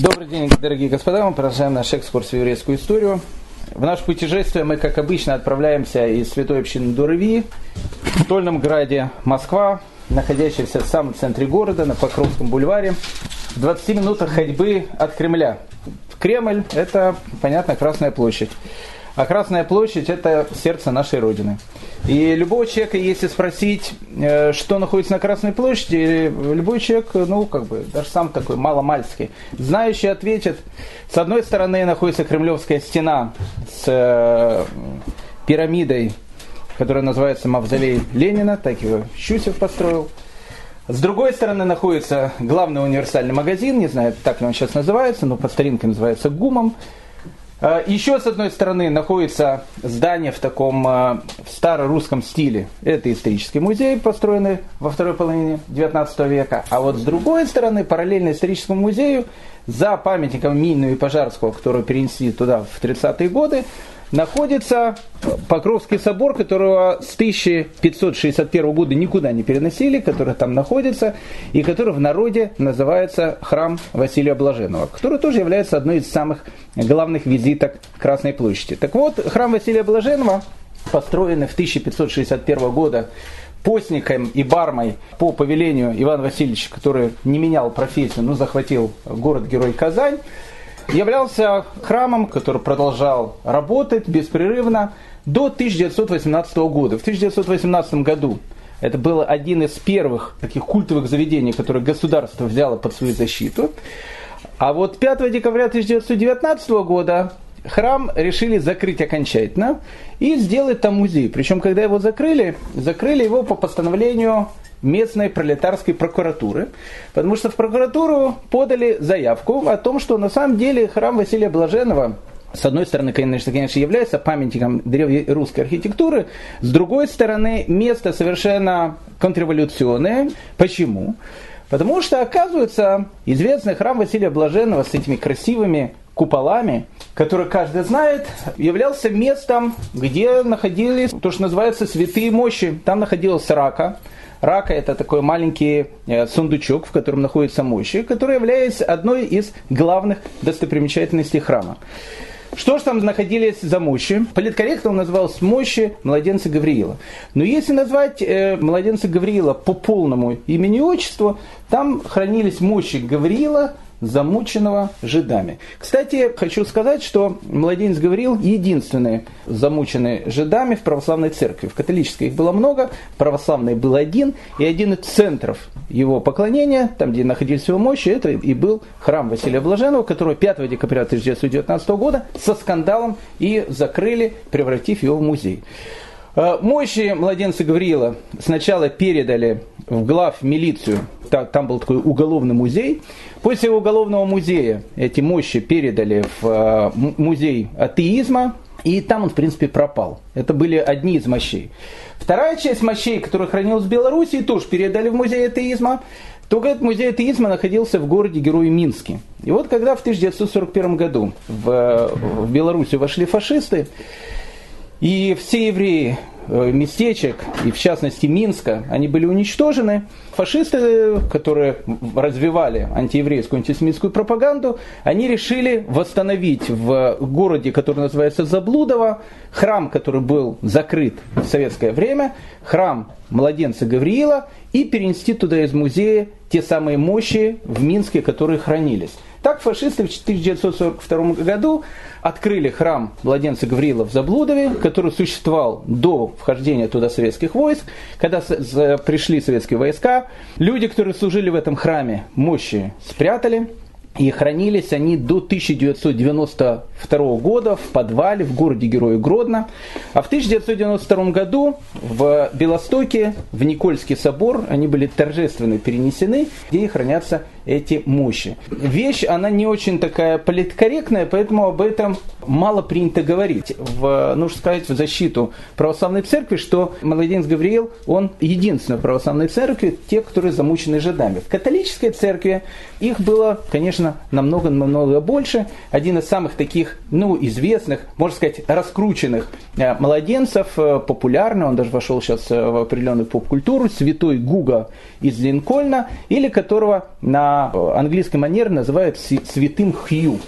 Добрый день, дорогие господа. Мы продолжаем наш экскурс в еврейскую историю. В наше путешествие мы, как обычно, отправляемся из святой общины Дурави в Тольном граде Москва, находящийся в самом центре города, на Покровском бульваре, в 20 минутах ходьбы от Кремля. Кремль – это, понятно, Красная площадь. А Красная площадь – это сердце нашей Родины. И любого человека, если спросить, э, что находится на Красной площади, любой человек, ну, как бы, даже сам такой маломальский, знающий ответит, с одной стороны находится Кремлевская стена с э, пирамидой, которая называется Мавзолей Ленина, так его Щусев построил. С другой стороны находится главный универсальный магазин, не знаю, так ли он сейчас называется, но по старинке называется ГУМом. А, Еще с одной стороны находится здание в таком в старорусском стиле. Это исторический музей, построенный во второй половине 19 века. А вот с другой стороны, параллельно историческому музею, за памятником Минину и Пожарского, который перенесли туда в 30-е годы, находится Покровский собор, которого с 1561 года никуда не переносили, который там находится, и который в народе называется храм Василия Блаженного, который тоже является одной из самых главных визиток Красной площади. Так вот, храм Василия Блаженного, построенный в 1561 года постником и бармой по повелению Ивана Васильевича, который не менял профессию, но захватил город-герой Казань, являлся храмом, который продолжал работать беспрерывно до 1918 года. В 1918 году это был один из первых таких культовых заведений, которые государство взяло под свою защиту. А вот 5 декабря 1919 года храм решили закрыть окончательно и сделать там музей. Причем, когда его закрыли, закрыли его по постановлению местной пролетарской прокуратуры, потому что в прокуратуру подали заявку о том, что на самом деле храм Василия Блаженного с одной стороны, конечно, конечно, является памятником древней русской архитектуры, с другой стороны, место совершенно контрреволюционное. Почему? Потому что, оказывается, известный храм Василия Блаженного с этими красивыми куполами, которые каждый знает, являлся местом, где находились то, что называется святые мощи. Там находилась рака, Рака это такой маленький э, сундучок, в котором находятся мощи, который является одной из главных достопримечательностей храма. Что же там находились за мощи? Политкорректно он назывался мощи младенца Гавриила. Но если назвать э, младенца Гавриила по полному имени и отчеству, там хранились мощи Гавриила, замученного жидами. Кстати, хочу сказать, что младенец Гавриил единственный замученный жидами в православной церкви. В католической их было много, в православной был один, и один из центров его поклонения, там, где находились его мощи, это и был храм Василия Блаженного, который 5 декабря 1919 года со скандалом и закрыли, превратив его в музей. Э, мощи младенца Гавриила сначала передали в глав милицию, там был такой уголовный музей. После уголовного музея эти мощи передали в э, музей атеизма, и там он, в принципе, пропал. Это были одни из мощей. Вторая часть мощей, которая хранилась в Беларуси, тоже передали в музей атеизма. Только этот музей атеизма находился в городе Герой Минске. И вот когда в 1941 году в, в Беларусь вошли фашисты, и все евреи э, местечек, и в частности Минска, они были уничтожены. Фашисты, которые развивали антиеврейскую, антисемитскую пропаганду, они решили восстановить в городе, который называется Заблудово, храм, который был закрыт в советское время, храм младенца Гавриила, и перенести туда из музея те самые мощи в Минске, которые хранились. Так фашисты в 1942 году открыли храм младенца Гавриила в Заблудове, который существовал до вхождения туда советских войск. Когда пришли советские войска, люди, которые служили в этом храме, мощи спрятали, и хранились они до 1992 года в подвале в городе Героя Гродно. А в 1992 году в Белостоке, в Никольский собор, они были торжественно перенесены, где и хранятся эти мощи. Вещь, она не очень такая политкорректная, поэтому об этом мало принято говорить. В, нужно сказать в защиту православной церкви, что младенец Гавриил, он единственный в православной церкви, те, которые замучены жидами. В католической церкви их было, конечно, намного-намного больше. Один из самых таких таких, ну, известных, можно сказать, раскрученных э, младенцев, э, популярный, он даже вошел сейчас в определенную поп-культуру, святой Гуга из Линкольна, или которого на английской манере называют святым Хью.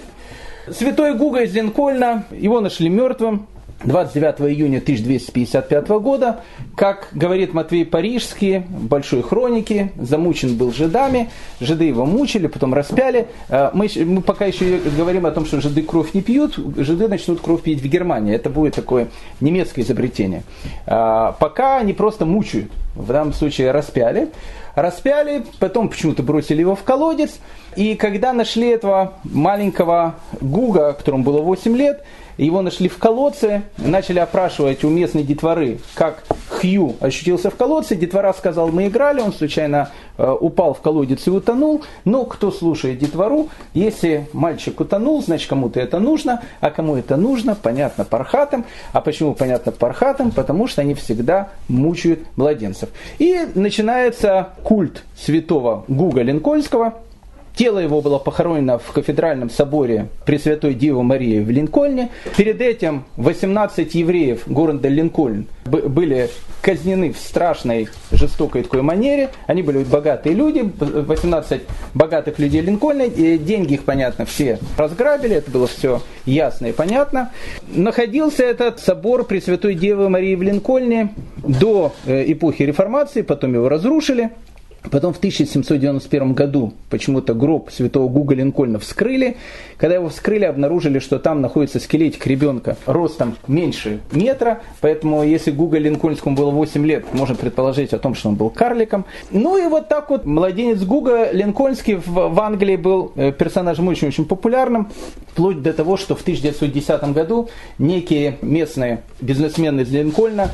Святой Гуга из Линкольна, его нашли мертвым, 29 июня 1255 года, как говорит Матвей Парижский в Большой хронике, замучен был жидами, жиды его мучили, потом распяли. Э, мы, мы пока еще говорим о том, что жиды кровь не пьют, жиды начнут кровь пить в Германии. Это будет такое немецкое изобретение. Э, пока они просто мучают, в данном случае распяли. Распяли, потом почему-то бросили его в колодец. И когда нашли этого маленького Гуга, которому было 8 лет, его нашли в колодце, начали опрашивать у местной детворы, как Хью ощутился в колодце. Детвора сказал, мы играли, он случайно э, упал в колодец и утонул. Но кто слушает детвору, если мальчик утонул, значит кому-то это нужно, а кому это нужно, понятно, пархатам. А почему понятно пархатам? Потому что они всегда мучают младенцев. И начинается культ святого Гуга Линкольского, Тело его было похоронено в кафедральном соборе Пресвятой Девы Марии в Линкольне. Перед этим 18 евреев города Линкольн были казнены в страшной, жестокой такой манере. Они были богатые люди, 18 богатых людей Линкольна. И деньги их, понятно, все разграбили, это было все ясно и понятно. Находился этот собор Пресвятой Девы Марии в Линкольне до э, эпохи реформации, потом его разрушили. Потом в 1791 году почему-то гроб святого Гуга Линкольна вскрыли. Когда его вскрыли, обнаружили, что там находится скелетик ребенка ростом меньше метра. Поэтому если Гуга Линкольнскому было 8 лет, можно предположить о том, что он был карликом. Ну и вот так вот младенец Гуга Линкольнский в, в Англии был э, персонажем очень-очень популярным. Вплоть до того, что в 1910 году некие местные бизнесмены из Линкольна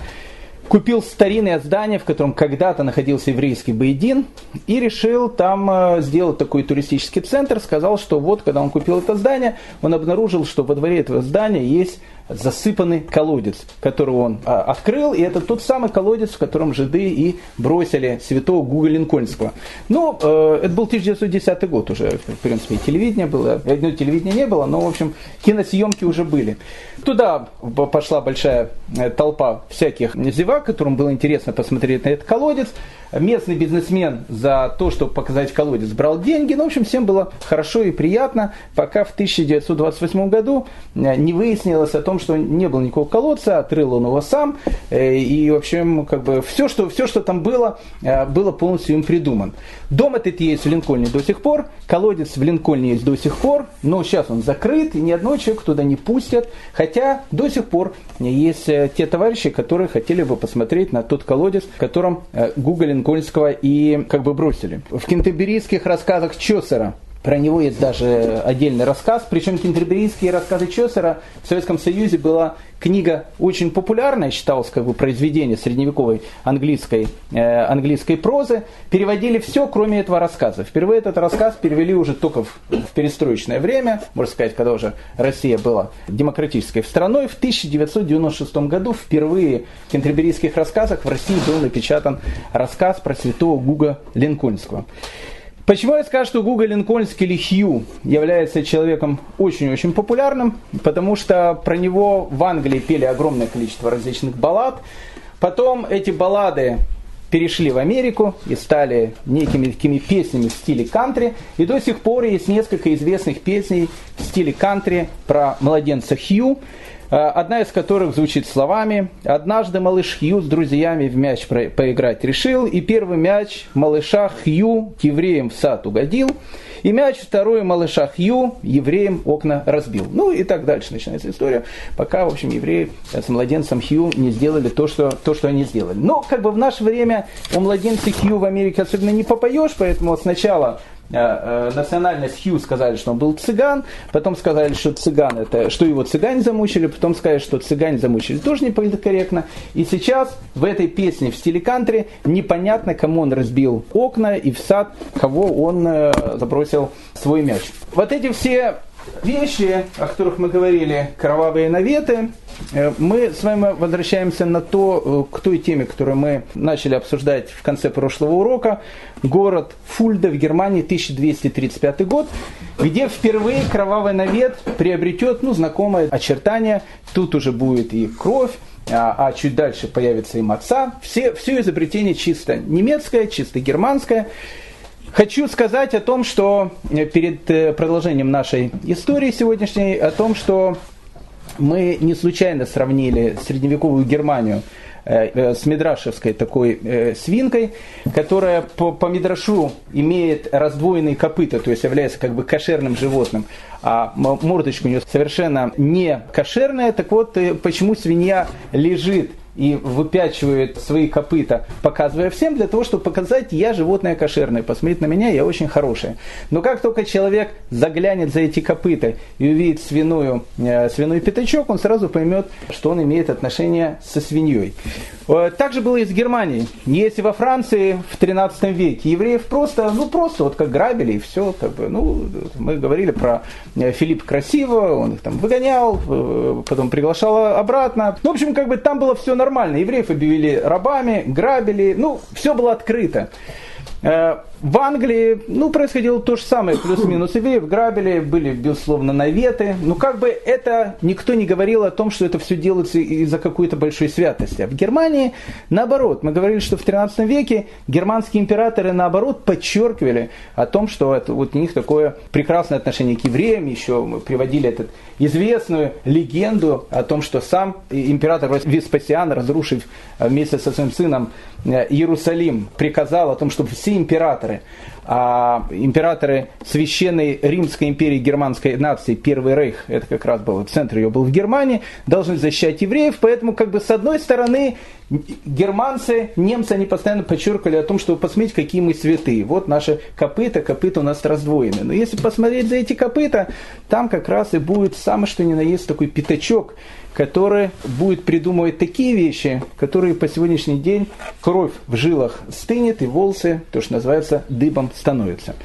купил старинное здание, в котором когда-то находился еврейский Бейдин, и решил там э, сделать такой туристический центр. Сказал, что вот, когда он купил это здание, он обнаружил, что во дворе этого здания есть засыпанный колодец, который он а, открыл, и это тот самый колодец, в котором жиды и бросили святого Гуга Линкольнского. Но э, это был 1910 год уже, в принципе, и телевидение было, ну, телевидения не было, но, в общем, киносъемки уже были. Туда пошла большая э, толпа всяких зевак, которым было интересно посмотреть на этот колодец. Местный бизнесмен за то, чтобы показать колодец, брал деньги. Ну, в общем, всем было хорошо и приятно, пока в 1928 году э, не выяснилось о том, что не было никакого колодца, отрыл он его сам. Э, и, в общем, как бы все, что, все, что там было, было полностью им придуман. Дом этот есть в Линкольне до сих пор, колодец в Линкольне есть до сих пор, но сейчас он закрыт, и ни одного человека туда не пустят. Хотя до сих пор есть э, те товарищи, которые хотели бы посмотреть на тот колодец, в котором э, Гуга Линкольнского и как бы бросили. В кентерберийских рассказах Чосера про него есть даже отдельный рассказ. Причем кентерберийские рассказы Чосера в Советском Союзе была книга очень популярная, считалась как бы произведение средневековой английской, э, английской прозы. Переводили все, кроме этого рассказа. Впервые этот рассказ перевели уже только в, в перестроечное время, можно сказать, когда уже Россия была демократической страной. В 1996 году впервые в кентерберийских рассказах в России был напечатан рассказ про святого Гуга Линкольнского. Почему я скажу, что Гуга Линкольнский или Хью является человеком очень-очень популярным? Потому что про него в Англии пели огромное количество различных баллад. Потом эти баллады перешли в Америку и стали некими такими песнями в стиле кантри. И до сих пор есть несколько известных песней в стиле кантри про младенца Хью. Э, одна из которых звучит словами «Однажды малыш Хью с друзьями в мяч поиграть решил, и первый мяч малыша Хью к евреям в сад угодил, и мяч второй малыша Хью евреям окна разбил». Ну и так дальше начинается история, пока, в общем, евреи с младенцем Хью не сделали то, что, то, что они сделали. Но как бы в наше время у младенца Хью в Америке особенно не попоешь, поэтому сначала Э, э, национальность Хью сказали, что он был цыган, потом сказали, что цыган это, что его цыгане замучили, потом сказали, что цыгане замучили, тоже не политкорректно. И сейчас в этой песне в стиле кантри непонятно, кому он разбил окна и в сад, кого он э, забросил свой мяч. Вот эти все вещи, о которых мы говорили, кровавые наветы, э, мы с вами возвращаемся на то, к той теме, которую мы начали обсуждать в конце прошлого урока. Город Фульда в Германии, 1235 год, где впервые кровавый навет приобретет ну, знакомое очертание. Тут уже будет и кровь, а, а чуть дальше появится и маца. Все, все изобретение чисто немецкое, чисто германское. Хочу сказать о том, что э, перед э, продолжением нашей истории сегодняшней, о том, что мы не случайно сравнили средневековую Германию э, с Мидрашевской такой свинкой, которая по, по Мидрашу имеет раздвоенные копыта, то есть является как бы кошерным животным, а мордочка у нее совершенно не кошерная. Так вот, почему свинья лежит и выпячивает свои копыта, показывая всем, для того, чтобы показать, я животное кошерное, посмотрите на меня, я очень хорошее. Но как только человек заглянет за эти копыта и увидит свиную, э, свиной пятачок, он сразу поймет, что он имеет отношение со свиньей. Э, так же было и с Германией. Если во Франции в 13 веке евреев просто, ну просто вот как грабили и все, как бы, ну, мы говорили про э, Филипп Красиво, он их там выгонял, э, потом приглашал обратно. Ну, в общем, как бы там было все нормально. Евреев объявили рабами, грабили, ну, все было открыто. В Англии, ну, происходило то же самое, плюс-минус евреев грабили, были, безусловно, наветы. Но как бы это никто не говорил о том, что это все делается из-за какой-то большой святости. А в Германии, наоборот, мы говорили, что в 13 веке германские императоры, наоборот, подчеркивали о том, что это, вот у них такое прекрасное отношение к евреям. Еще мы приводили эту известную легенду о том, что сам император Веспасиан, разрушив вместе со своим сыном э, Иерусалим, приказал о том, чтобы все императоры императоры. А императоры Священной Римской империи германской нации, Первый Рейх, это как раз был, центр ее был в Германии, должны защищать евреев, поэтому как бы с одной стороны германцы, немцы, они постоянно подчеркивали о том, что посмотрите, какие мы святые. Вот наши копыта, копыта у нас раздвоены. Но если посмотреть за эти копыта, там как раз и будет самое что ни на есть такой пятачок, который будет придумывать такие вещи, которые по сегодняшний день кровь в жилах стынет и волосы, то, что называется, дыбом становятся.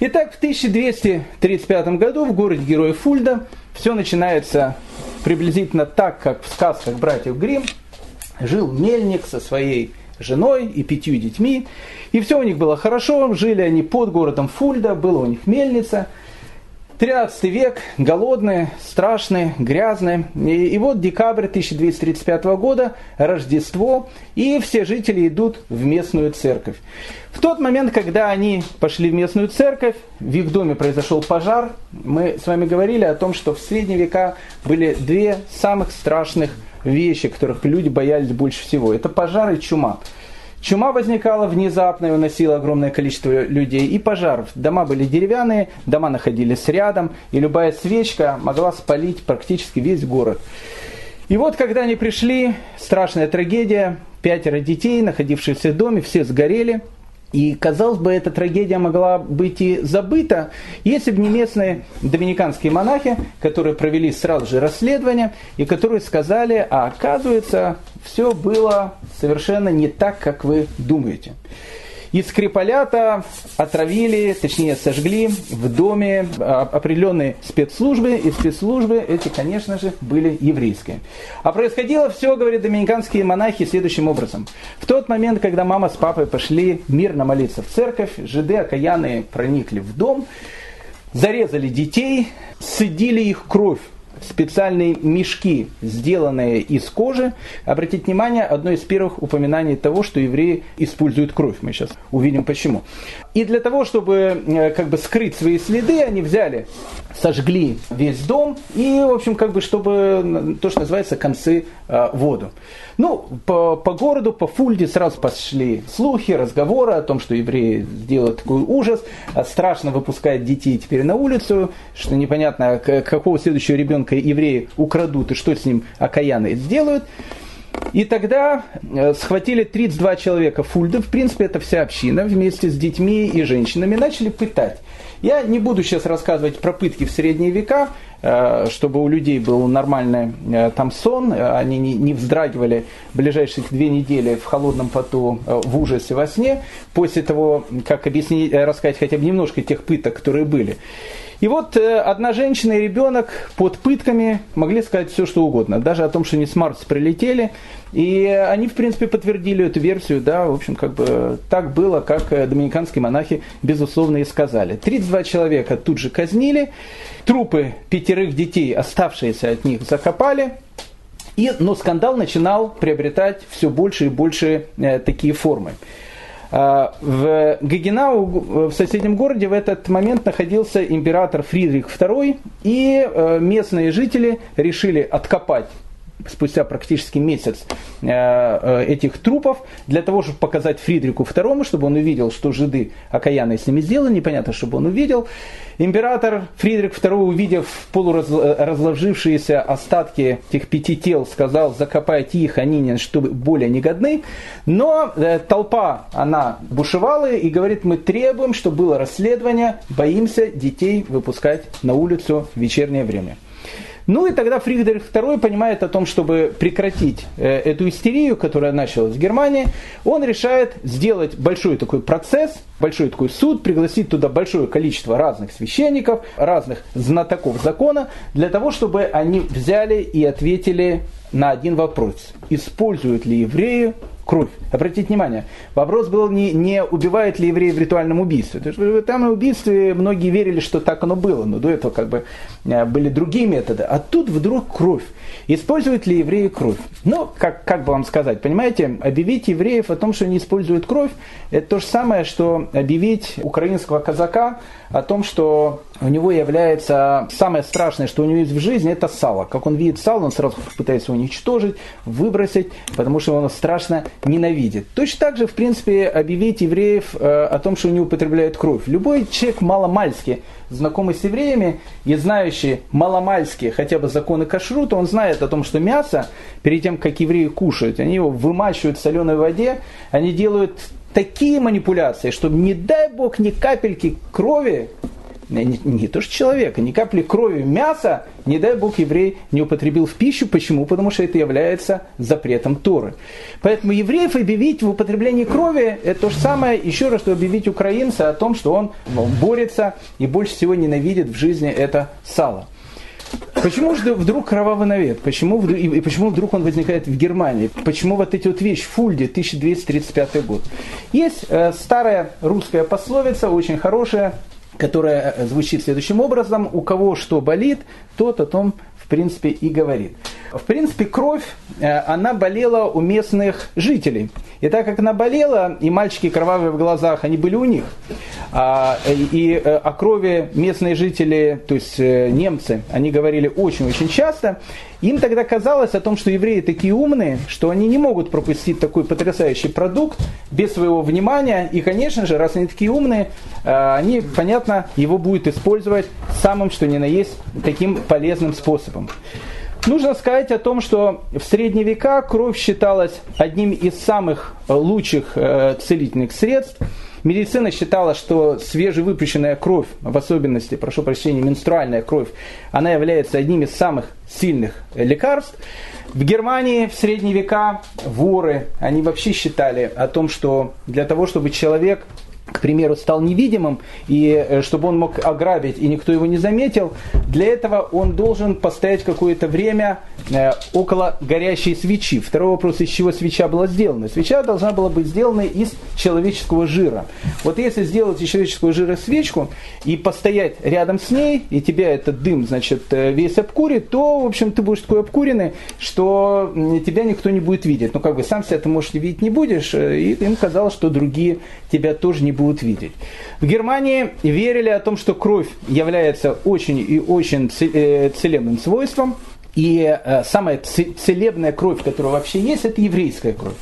Итак, в 1235 году в городе Героя Фульда все начинается приблизительно так, как в сказках братьев Гримм. Жил мельник со своей женой и пятью детьми. И все у них было хорошо, жили они под городом Фульда, была у них мельница – 13 век, голодные, страшные, грязные. И, и вот декабрь 1235 года, Рождество, и все жители идут в местную церковь. В тот момент, когда они пошли в местную церковь, в их доме произошел пожар. Мы с вами говорили о том, что в средние века были две самых страшных вещи, которых люди боялись больше всего. Это пожар и чума. Чума возникала внезапно и уносила огромное количество людей и пожаров. Дома были деревянные, дома находились рядом, и любая свечка могла спалить практически весь город. И вот, когда они пришли, страшная трагедия, пятеро детей, находившихся в доме, все сгорели – и, казалось бы, эта трагедия могла быть и забыта, если бы не местные доминиканские монахи, которые провели сразу же расследование и которые сказали, а оказывается, все было совершенно не так, как вы думаете. И Скрипалята отравили, точнее сожгли в доме а, определенные спецслужбы, и спецслужбы эти, конечно же, были еврейские. А происходило все, говорят доминиканские монахи, следующим образом. В тот момент, когда мама с папой пошли мирно молиться в церковь, жиды окаянные проникли в дом, зарезали детей, сидили их кровь специальные мешки, сделанные из кожи. Обратите внимание, одно из первых упоминаний того, что евреи используют кровь. Мы сейчас увидим почему. И для того, чтобы э, как бы скрыть свои следы, они взяли, сожгли весь дом и, в общем, как бы, чтобы то, что называется, концы э, воду. Ну, по, по городу, по Фульде сразу пошли слухи, разговоры о том, что евреи сделают такой ужас, а страшно выпускать детей теперь на улицу, что непонятно, какого следующего ребенка евреи украдут и что с ним окаянные сделают. И тогда э, схватили 32 человека Фульда, в принципе, это вся община, вместе с детьми и женщинами, начали пытать. Я не буду сейчас рассказывать про пытки в средние века, э, чтобы у людей был нормальный э, там сон, они не вздрагивали ближайших две недели в холодном поту, в ужасе во сне, после того, как объяснить, рассказать хотя бы немножко тех пыток, которые были. И вот э, одна женщина и ребенок под пытками могли сказать все, что угодно. Даже о том, что они с Марса прилетели. И они, в принципе, подтвердили эту версию. Да, в общем, как бы так было, как э, доминиканские монахи, безусловно, и сказали. 32 человека тут же казнили. Трупы пятерых детей, оставшиеся от них, закопали. И, но скандал начинал приобретать все больше и больше э, такие формы. А, в Гагенау, в соседнем городе, в этот момент находился император Фридрих II, и э, местные жители решили откопать спустя практически месяц э, э, этих трупов, для того, чтобы показать Фридрику II, чтобы он увидел, что жиды окаянные с ними сделали, непонятно, чтобы он увидел. Император Фридрих II, увидев полуразложившиеся остатки этих пяти тел, сказал, закопайте их, они чтобы более не годны. Но э, толпа, она бушевала и говорит, мы требуем, чтобы было расследование, боимся детей выпускать на улицу в вечернее время. Ну и тогда Фридрих II понимает о том, чтобы прекратить э, эту истерию, которая началась в Германии, он решает сделать большой такой процесс, большой такой суд, пригласить туда большое количество разных священников, разных знатоков закона, для того, чтобы они взяли и ответили на один вопрос. Используют ли евреи кровь. Обратите внимание, вопрос был не, не убивает ли евреи в ритуальном убийстве. В ритуальном убийстве многие верили, что так оно было, но до этого как бы э, были другие методы. А тут вдруг кровь. Используют ли евреи кровь? Ну, как, как бы вам сказать, понимаете, объявить евреев о том, что они используют кровь, это то же самое, что объявить украинского казака о том, что у него является самое страшное, что у него есть в жизни, это сало. Как он видит сало, он сразу пытается уничтожить, выбросить, потому что он страшно ненавидит. Точно так же, в принципе, объявить евреев э, о том, что они употребляют кровь. Любой человек маломальски знакомый с евреями и знающий маломальски хотя бы законы кашрута, он знает о том, что мясо, перед тем, как евреи кушают, они его вымачивают в соленой воде, они делают такие манипуляции, чтобы, не дай бог, ни капельки крови не, не то что человека, ни капли крови мяса, не дай бог еврей не употребил в пищу. Почему? Потому что это является запретом Торы. Поэтому евреев объявить в употреблении крови, это то же самое, еще раз, что объявить украинца о том, что он борется и больше всего ненавидит в жизни это сало. Почему же вдруг кровавый навет? Почему, и почему вдруг он возникает в Германии? Почему вот эти вот вещи? Фульде, 1235 год. Есть э, старая русская пословица, очень хорошая, которая э, звучит следующим образом. У кого что болит, тот о том, в принципе, и говорит. В принципе, кровь, э, она болела у местных жителей. И так как она болела, и мальчики кровавые в глазах, они были у них. А, и э, о крови местные жители, то есть немцы, они говорили очень-очень часто. Им тогда казалось о том, что евреи такие умные, что они не могут пропустить такой потрясающий продукт без своего внимания. И, конечно же, раз они такие умные, они, понятно, его будут использовать самым, что ни на есть, таким полезным способом. Нужно сказать о том, что в средние века кровь считалась одним из самых лучших э, целительных средств. Медицина считала, что свежевыпущенная кровь, в особенности, прошу прощения, менструальная кровь, она является одним из самых сильных лекарств. В Германии в средние века воры, они вообще считали о том, что для того, чтобы человек к примеру, стал невидимым, и э, чтобы он мог ограбить, и никто его не заметил, для этого он должен постоять какое-то время э, около горящей свечи. Второй вопрос, из чего свеча была сделана. Свеча должна была быть сделана из человеческого жира. Вот если сделать из человеческого жира свечку и постоять рядом с ней, и тебя этот дым, значит, э, весь обкурит, то, в общем, ты будешь такой обкуренный, что тебя никто не будет видеть. Ну, как бы сам себя ты, может, видеть не будешь, и им казалось, что другие тебя тоже не будут будут видеть. В Германии верили о том, что кровь является очень и очень э, целебным свойством, и э, самая целебная кровь, которая вообще есть, это еврейская кровь.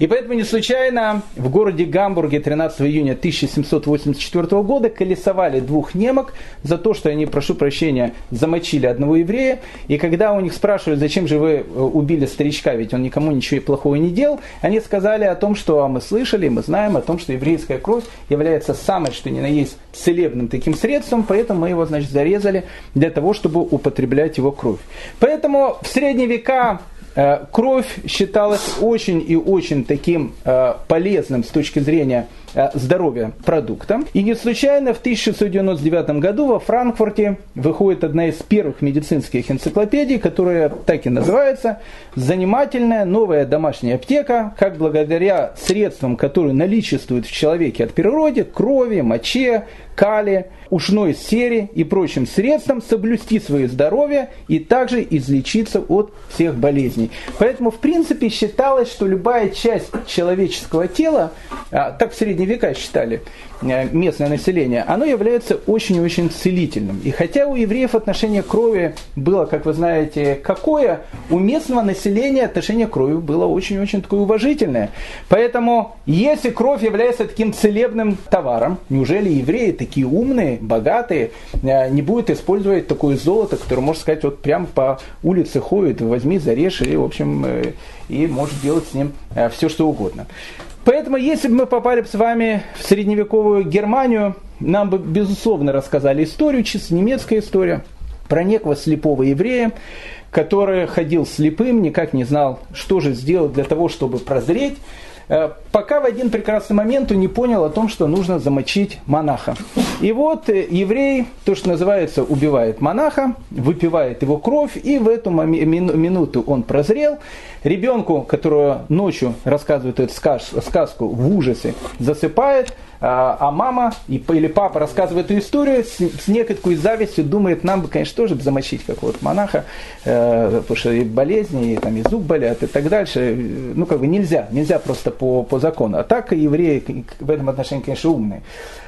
И поэтому не случайно в городе Гамбурге 13 июня 1784 года колесовали двух немок за то, что они, прошу прощения, замочили одного еврея. И когда у них спрашивают, зачем же вы э, убили старичка, ведь он никому ничего плохого не делал, они сказали о том, что мы слышали, мы знаем о том, что еврейская кровь является самой, что ни на есть, целебным таким средством, поэтому мы его, значит, зарезали для того, чтобы употреблять его кровь. Поэтому в средние века кровь считалась очень и очень таким э, полезным с точки зрения здоровья продукта. И не случайно в 1699 году во Франкфурте выходит одна из первых медицинских энциклопедий, которая так и называется «Занимательная новая домашняя аптека, как благодаря средствам, которые наличествуют в человеке от природы, крови, моче, калия, ушной сере и прочим средствам соблюсти свое здоровье и также излечиться от всех болезней. Поэтому, в принципе, считалось, что любая часть человеческого тела, а, так в средние века считали, Э, местное население, оно является очень-очень целительным. И хотя у евреев отношение к крови было, как вы знаете, какое, у местного населения отношение к крови было очень-очень такое уважительное. Поэтому, если кровь является таким целебным товаром, неужели евреи такие умные, богатые, э, не будут использовать такое золото, которое, можно сказать, вот прямо по улице ходит, возьми, зарежь, и, в общем, э, и можешь делать с ним все, что угодно. Поэтому, если бы мы попали с вами в средневековую Германию, нам бы, безусловно, рассказали историю, чисто немецкая история, про некого слепого еврея, который ходил слепым, никак не знал, что же сделать для того, чтобы прозреть. Э, пока в один прекрасный момент он не понял о том, что нужно замочить монаха. И вот э, еврей, то, что называется, убивает монаха, выпивает его кровь, и в эту минуту он прозрел. Ребенку, которого ночью рассказывает эту сказку, в ужасе засыпает, а, а мама или папа рассказывает эту историю с, с некой завистью, думает, нам бы, конечно, тоже замочить какого-то монаха, э, потому что и болезни, и, там, и зуб болят, и так дальше. Ну, как бы нельзя, нельзя просто по, по закону. А так евреи в этом отношении, конечно, умные.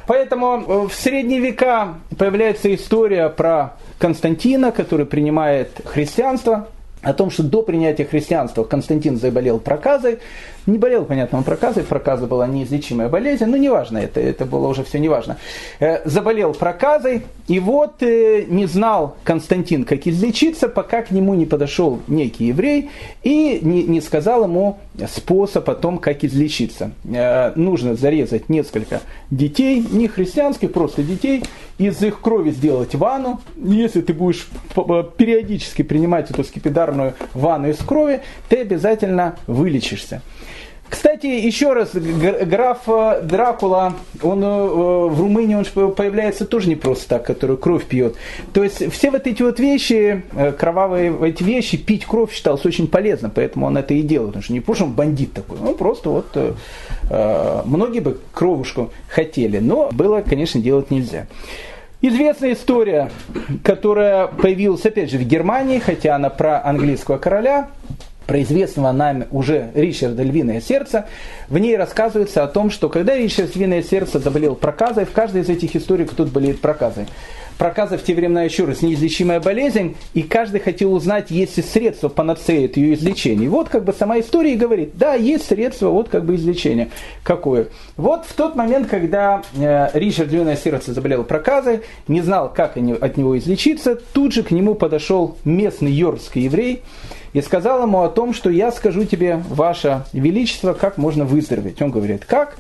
Поэтому э, в средние века появляется история про Константина, который принимает христианство, о том, что до принятия христианства Константин заболел проказой. Не болел, понятно, он проказой, проказа была неизлечимая болезнь, но неважно, это, это было уже все неважно. Э, заболел проказой, и вот э, не знал Константин, как излечиться, пока к нему не подошел некий еврей и не, не сказал ему способ о том, как излечиться. Э, нужно зарезать несколько детей, не христианских, просто детей, из их крови сделать ванну. Если ты будешь периодически принимать эту скипидарную ванну из крови, ты обязательно вылечишься. Кстати, еще раз, граф э, Дракула, он э, в Румынии он появляется тоже не просто так, который кровь пьет. То есть все вот эти вот вещи, э, кровавые эти вещи, пить кровь считалось очень полезно, поэтому он это и делал. Потому что не потому что он бандит такой, он просто вот многие бы кровушку хотели, но было, конечно, делать нельзя. Известная история, которая появилась, опять же, в Германии, хотя она про английского короля, про известного нами уже Ричарда Львиное сердце. В ней рассказывается о том, что когда Ричард Львиное сердце заболел проказой, в каждой из этих историй кто-то болеет проказой. Проказа в те времена еще раз неизлечимая болезнь, и каждый хотел узнать, есть ли средства панацеи от ее излечения. И вот как бы сама история говорит, да, есть средства, вот как бы излечение. Какое? Вот в тот момент, когда э, Ричард Львиное сердце заболел проказой, не знал, как от него излечиться, тут же к нему подошел местный йоркский еврей, и сказал ему о том, что я скажу тебе, ваше величество, как можно выздороветь. Он говорит, как?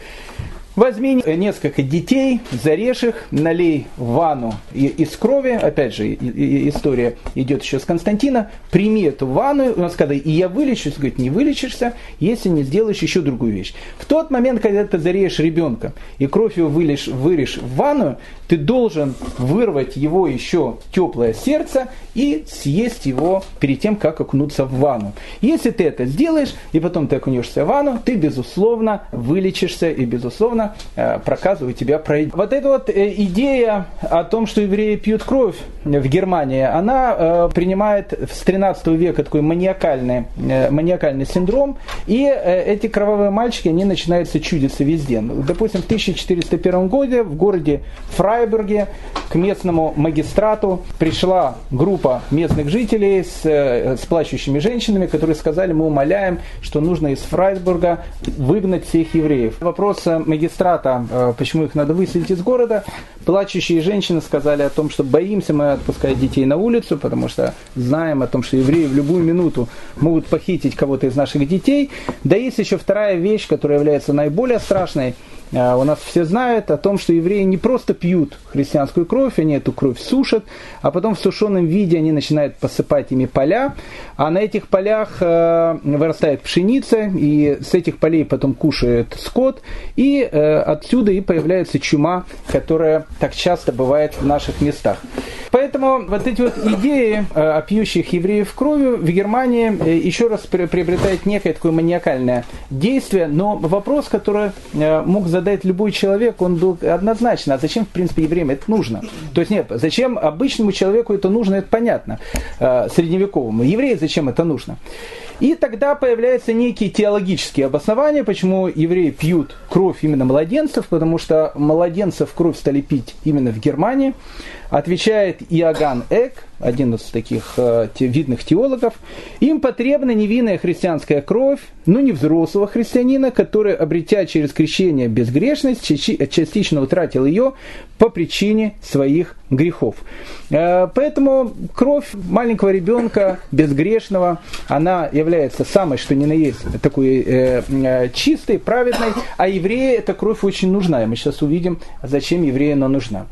Возьми несколько детей, зарежь их, налей в ванну из крови, опять же, история идет еще с Константина, прими эту ванну, он сказал, и я вылечусь, говорит, не вылечишься, если не сделаешь еще другую вещь. В тот момент, когда ты зарежешь ребенка и кровь его вылишь, вырежь в ванну, ты должен вырвать его еще теплое сердце и съесть его перед тем, как окунуться в ванну. Если ты это сделаешь, и потом ты окунешься в ванну, ты, безусловно, вылечишься и, безусловно, э, проказу у тебя пройдет. Вот эта вот э, идея о том, что евреи пьют кровь в Германии, она э, принимает с 13 века такой маниакальный, маниакальный синдром, и эти кровавые мальчики, они начинаются чудиться везде. Допустим, в 1401 году в городе Фрай Фрайбурге к местному магистрату пришла группа местных жителей с, э, с плачущими женщинами, которые сказали, мы умоляем, что нужно из Фрайбурга выгнать всех евреев. Вопрос магистрата, э, почему их надо выселить из города, плачущие женщины сказали о том, что боимся мы отпускать детей на улицу, потому что знаем о том, что евреи в любую минуту могут похитить кого-то из наших детей. Да есть еще вторая вещь, которая является наиболее страшной, э, у нас все знают о том, что евреи не просто пьют христианскую кровь, они эту кровь сушат, а потом в сушеном виде они начинают посыпать ими поля, а на этих полях э, вырастает пшеница, и с этих полей потом кушает скот, и отсюда и появляется чума, которая так часто бывает в наших местах. Поэтому вот эти вот идеи о пьющих евреев кровью в Германии еще раз приобретает некое такое маниакальное действие, но вопрос, который э, мог задать любой человек, он был однозначно, а зачем, в принципе, евреям это нужно? То есть нет, зачем обычному человеку это нужно, это понятно, э, средневековому. Евреи зачем это нужно? И тогда появляются некие теологические обоснования, почему евреи пьют кровь именно младенцев, потому что младенцев кровь стали пить именно в Германии. Отвечает Иоганн Эк, один из таких э, видных теологов, им потребна невинная христианская кровь, но не взрослого христианина, который, обретя через крещение безгрешность, частично утратил ее по причине своих грехов. Э, поэтому кровь маленького ребенка, безгрешного, она является самой, что ни на есть, такой э, э, чистой, праведной, а евреи эта кровь очень нужна. И мы сейчас увидим, зачем еврею она нужна.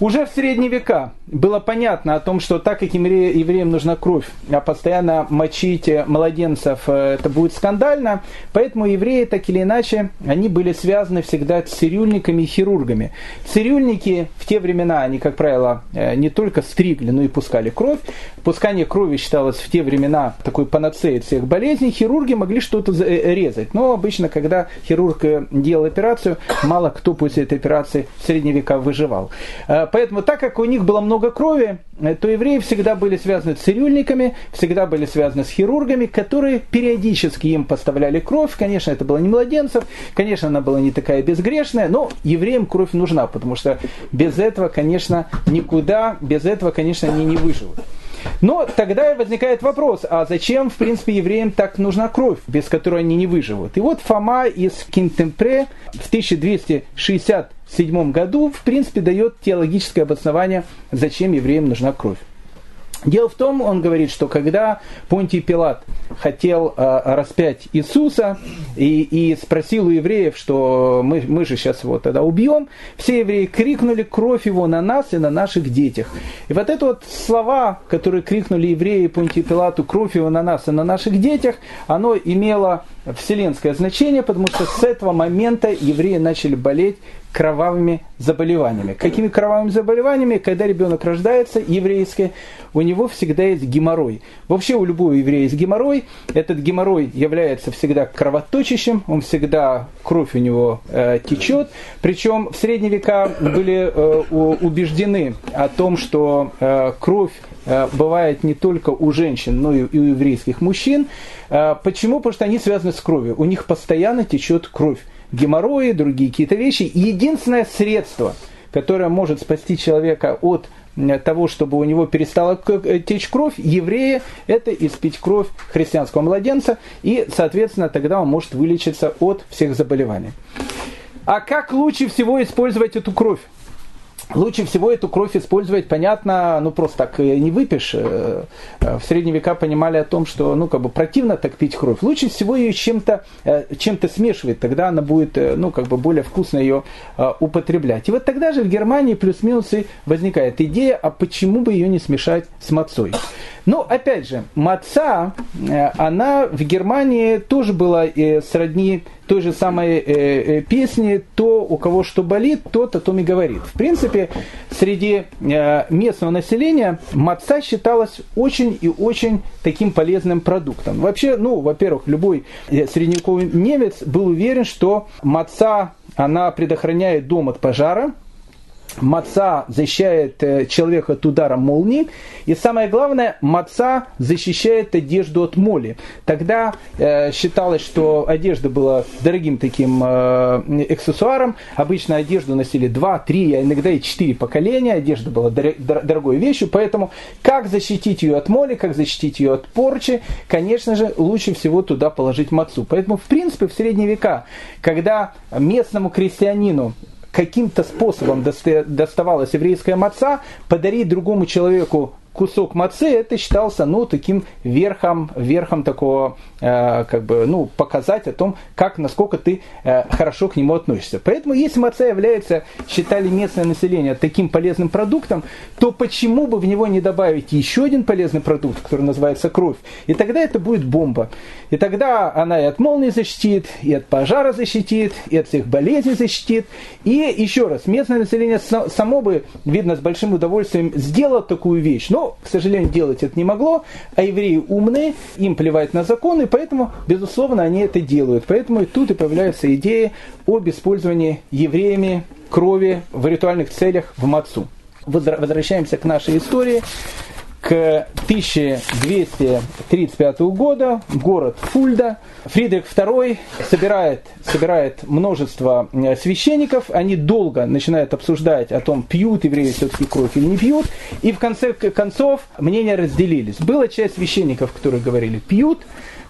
Уже в средние века было понятно о том, что так как евреям нужна кровь, а постоянно мочить младенцев э, это будет скандально, поэтому евреи так или иначе, они были связаны всегда с цирюльниками и хирургами. Цирюльники в те времена, они, как правило, э, не только стригли, но и пускали кровь. Пускание крови считалось в те времена такой панацеей всех болезней. Хирурги могли что-то э, резать, но обычно, когда хирург делал операцию, мало кто после этой операции в средние века выживал. Э, поэтому, так как у них было много крови, э, то евреи всегда были связаны с цирюльниками, всегда были связаны с хирургами, которые периодически им поставляли кровь. Конечно, это было не младенцев, конечно, она была не такая безгрешная, но евреям кровь нужна, потому что без этого, конечно, никуда, без этого, конечно, они не выживут. Но тогда возникает вопрос, а зачем, в принципе, евреям так нужна кровь, без которой они не выживут? И вот Фома из Кинтемпре в 1260 1907 году, в принципе, дает теологическое обоснование, зачем евреям нужна кровь. Дело в том, он говорит, что когда Понтий Пилат хотел э, распять Иисуса и, и спросил у евреев, что мы, мы же сейчас его тогда убьем, все евреи крикнули кровь его на нас и на наших детях. И вот это вот слова, которые крикнули евреи Понтию Пилату, кровь его на нас и на наших детях, оно имело вселенское значение, потому что с этого момента евреи начали болеть кровавыми заболеваниями. Какими кровавыми заболеваниями? Когда ребенок рождается еврейский, у него всегда есть геморрой. Вообще у любого еврея есть геморрой. Этот геморрой является всегда кровоточащим, он всегда, кровь у него э, течет. Причем в средние века были э, убеждены о том, что э, кровь э, бывает не только у женщин, но и у еврейских мужчин. Э, почему? Потому что они связаны с кровью. У них постоянно течет кровь геморрои, другие какие-то вещи. Единственное средство, которое может спасти человека от того, чтобы у него перестала э, течь кровь, еврея, это испить кровь христианского младенца, и, соответственно, тогда он может вылечиться от всех заболеваний. А как лучше всего использовать эту кровь? Лучше всего эту кровь использовать, понятно, ну просто так не выпьешь. Э, э, в средние века понимали о том, что ну как бы противно так пить кровь. Лучше всего ее чем-то э, чем-то смешивать, тогда она будет ну как бы более вкусно ее употреблять. И вот тогда же в Германии плюс-минус и возникает идея, а почему бы ее не смешать с мацой? Ну, опять же, маца, она в Германии тоже была сродни той же самой э, э, песни «То, у кого что болит, тот о том и говорит». В принципе, среди э, местного населения маца считалась очень и очень таким полезным продуктом. Вообще, ну, во-первых, любой э, средневековый немец был уверен, что маца, она предохраняет дом от пожара, маца защищает э, человека от удара молнии, и самое главное, маца защищает одежду от моли. Тогда э, считалось, что одежда была дорогим таким э, аксессуаром, обычно одежду носили 2, 3, а иногда и 4 поколения, одежда была дор- дор- дорогой вещью, поэтому как защитить ее от моли, как защитить ее от порчи, конечно же, лучше всего туда положить мацу. Поэтому, в принципе, в средние века, когда местному крестьянину каким-то способом доставалась еврейская маца, подарить другому человеку кусок мацы это считался, ну, таким верхом, верхом такого, э, как бы, ну, показать о том, как, насколько ты э, хорошо к нему относишься. Поэтому, если маца является, считали местное население, таким полезным продуктом, то почему бы в него не добавить еще один полезный продукт, который называется кровь? И тогда это будет бомба. И тогда она и от молнии защитит, и от пожара защитит, и от всех болезней защитит. И еще раз, местное население само бы, видно, с большим удовольствием сделало такую вещь. Но, к сожалению, делать это не могло. А евреи умные, им плевать на законы, поэтому, безусловно, они это делают. Поэтому и тут и появляется идея об использовании евреями крови в ритуальных целях в Мацу. Возвращаемся к нашей истории к 1235 года, город Фульда. Фридрих II собирает, собирает множество э, священников, они долго начинают обсуждать о том, пьют евреи все-таки кровь или не пьют, и в конце концов мнения разделились. Была часть священников, которые говорили пьют,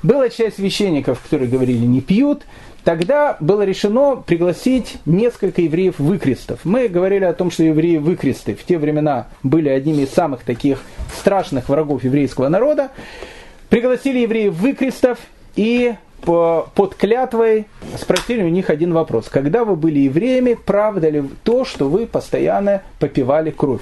была часть священников, которые говорили не пьют, Тогда было решено пригласить несколько евреев-выкрестов. Мы говорили о том, что евреи-выкресты в те времена были одними из самых таких страшных врагов еврейского народа. Пригласили евреев-выкрестов и под клятвой спросили у них один вопрос. Когда вы были евреями, правда ли то, что вы постоянно попивали кровь?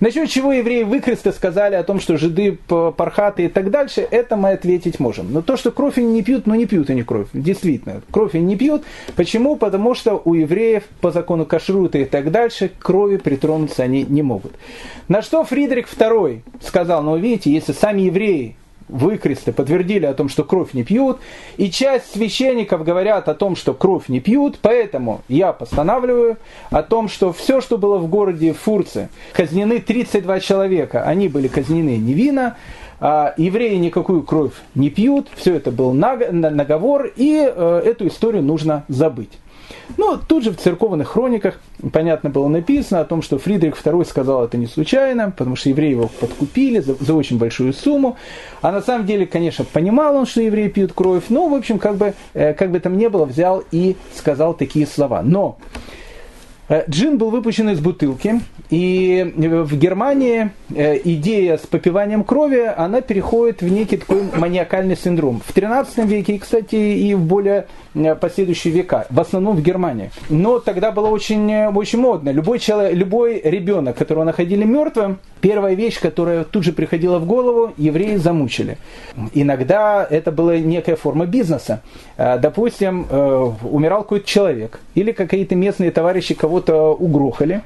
Насчет чего евреи выкресты сказали о том, что жиды пархаты и так дальше, это мы ответить можем. Но то, что кровь они не пьют, ну не пьют они кровь. Действительно, кровь они не пьют. Почему? Потому что у евреев по закону кашрута и так дальше крови притронуться они не могут. На что Фридрих II сказал, ну видите, если сами евреи выкресты подтвердили о том, что кровь не пьют, и часть священников говорят о том, что кровь не пьют, поэтому я постанавливаю о том, что все, что было в городе Фурце, казнены 32 человека, они были казнены невинно, а евреи никакую кровь не пьют, все это был наговор, и э, эту историю нужно забыть. Но тут же в церковных хрониках, понятно, было написано о том, что Фридрих II сказал это не случайно, потому что евреи его подкупили за, за очень большую сумму. А на самом деле, конечно, понимал он, что евреи пьют кровь, но, в общем, как бы, э, как бы там ни было, взял и сказал такие слова. Но э, Джин был выпущен из бутылки, и в Германии э, идея с попиванием крови, она переходит в некий такой маниакальный синдром. В 13 веке, кстати, и в более Э, последующие века, в основном в Германии. Но тогда было очень, э, очень модно. Любой, человек, любой ребенок, которого находили мертвым, первая вещь, которая тут же приходила в голову, евреи замучили. Иногда это была некая форма бизнеса. Э, допустим, умирал какой-то человек, или какие-то местные товарищи кого-то угрохали,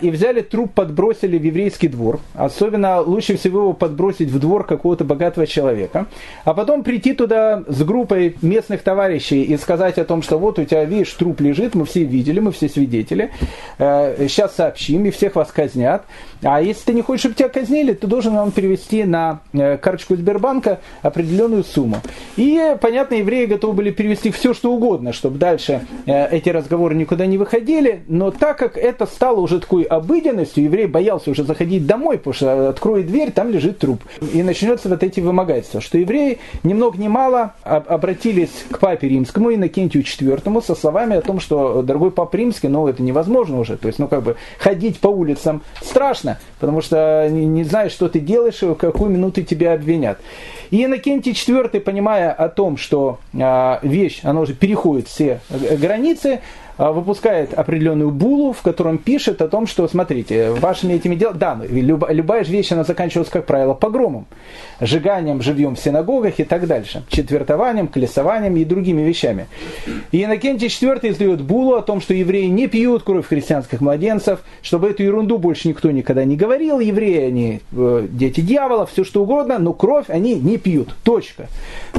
и взяли труп, подбросили в еврейский двор. Особенно лучше всего его подбросить в двор какого-то богатого человека. А потом прийти туда с группой местных товарищей и сказать о том, что вот у тебя, видишь, труп лежит, мы все видели, мы все свидетели. Сейчас э, сообщим, и всех вас казнят. А если ты не хочешь, чтобы тебя казнили, ты должен вам перевести на э, карточку Сбербанка определенную сумму. И, понятно, евреи готовы были перевести все, что угодно, чтобы дальше э, эти разговоры никуда не выходили. Но так как это стало уже такой обыденностью, еврей боялся уже заходить домой, потому что откроет дверь, там лежит труп. И начнется вот эти вымогательства. Что евреи ни много ни мало обратились к папе римскому, Иннокентию IV, со словами о том, что, дорогой папа римский, ну это невозможно уже. То есть, ну как бы, ходить по улицам страшно, потому что не, знаешь, что ты делаешь и в какую минуту тебя обвинят. И Иннокентий IV, понимая о том, что э, вещь, она уже переходит все границы, а, выпускает определенную булу, в котором пишет о том, что, смотрите, вашими этими делами, да, ну, любая, любая же вещь, она заканчивалась, как правило, погромом, сжиганием живьем в синагогах и так дальше, четвертованием, колесованием и другими вещами. И Иннокентий IV издает булу о том, что евреи не пьют кровь христианских младенцев, чтобы эту ерунду больше никто никогда не говорил, евреи, они э, дети дьявола, все что угодно, но кровь они не пьют, точка.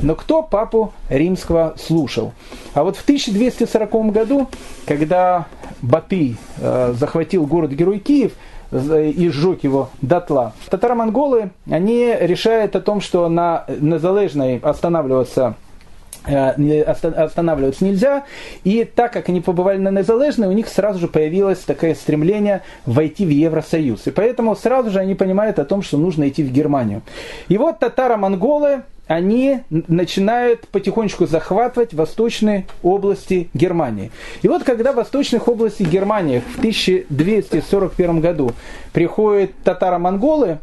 Но кто папу римского слушал? А вот в 1240 году когда Батый э, захватил город-герой Киев и сжег его дотла, татаро-монголы, они решают о том, что на Незалежной останавливаться э, останавливаться нельзя. И так как они побывали на Незалежной, у них сразу же появилось такое стремление войти в Евросоюз. И поэтому сразу же они понимают о том, что нужно идти в Германию. И вот татаро-монголы они начинают потихонечку захватывать восточные области Германии. И вот когда в восточных областях Германии в 1241 году приходят татаро-монголы,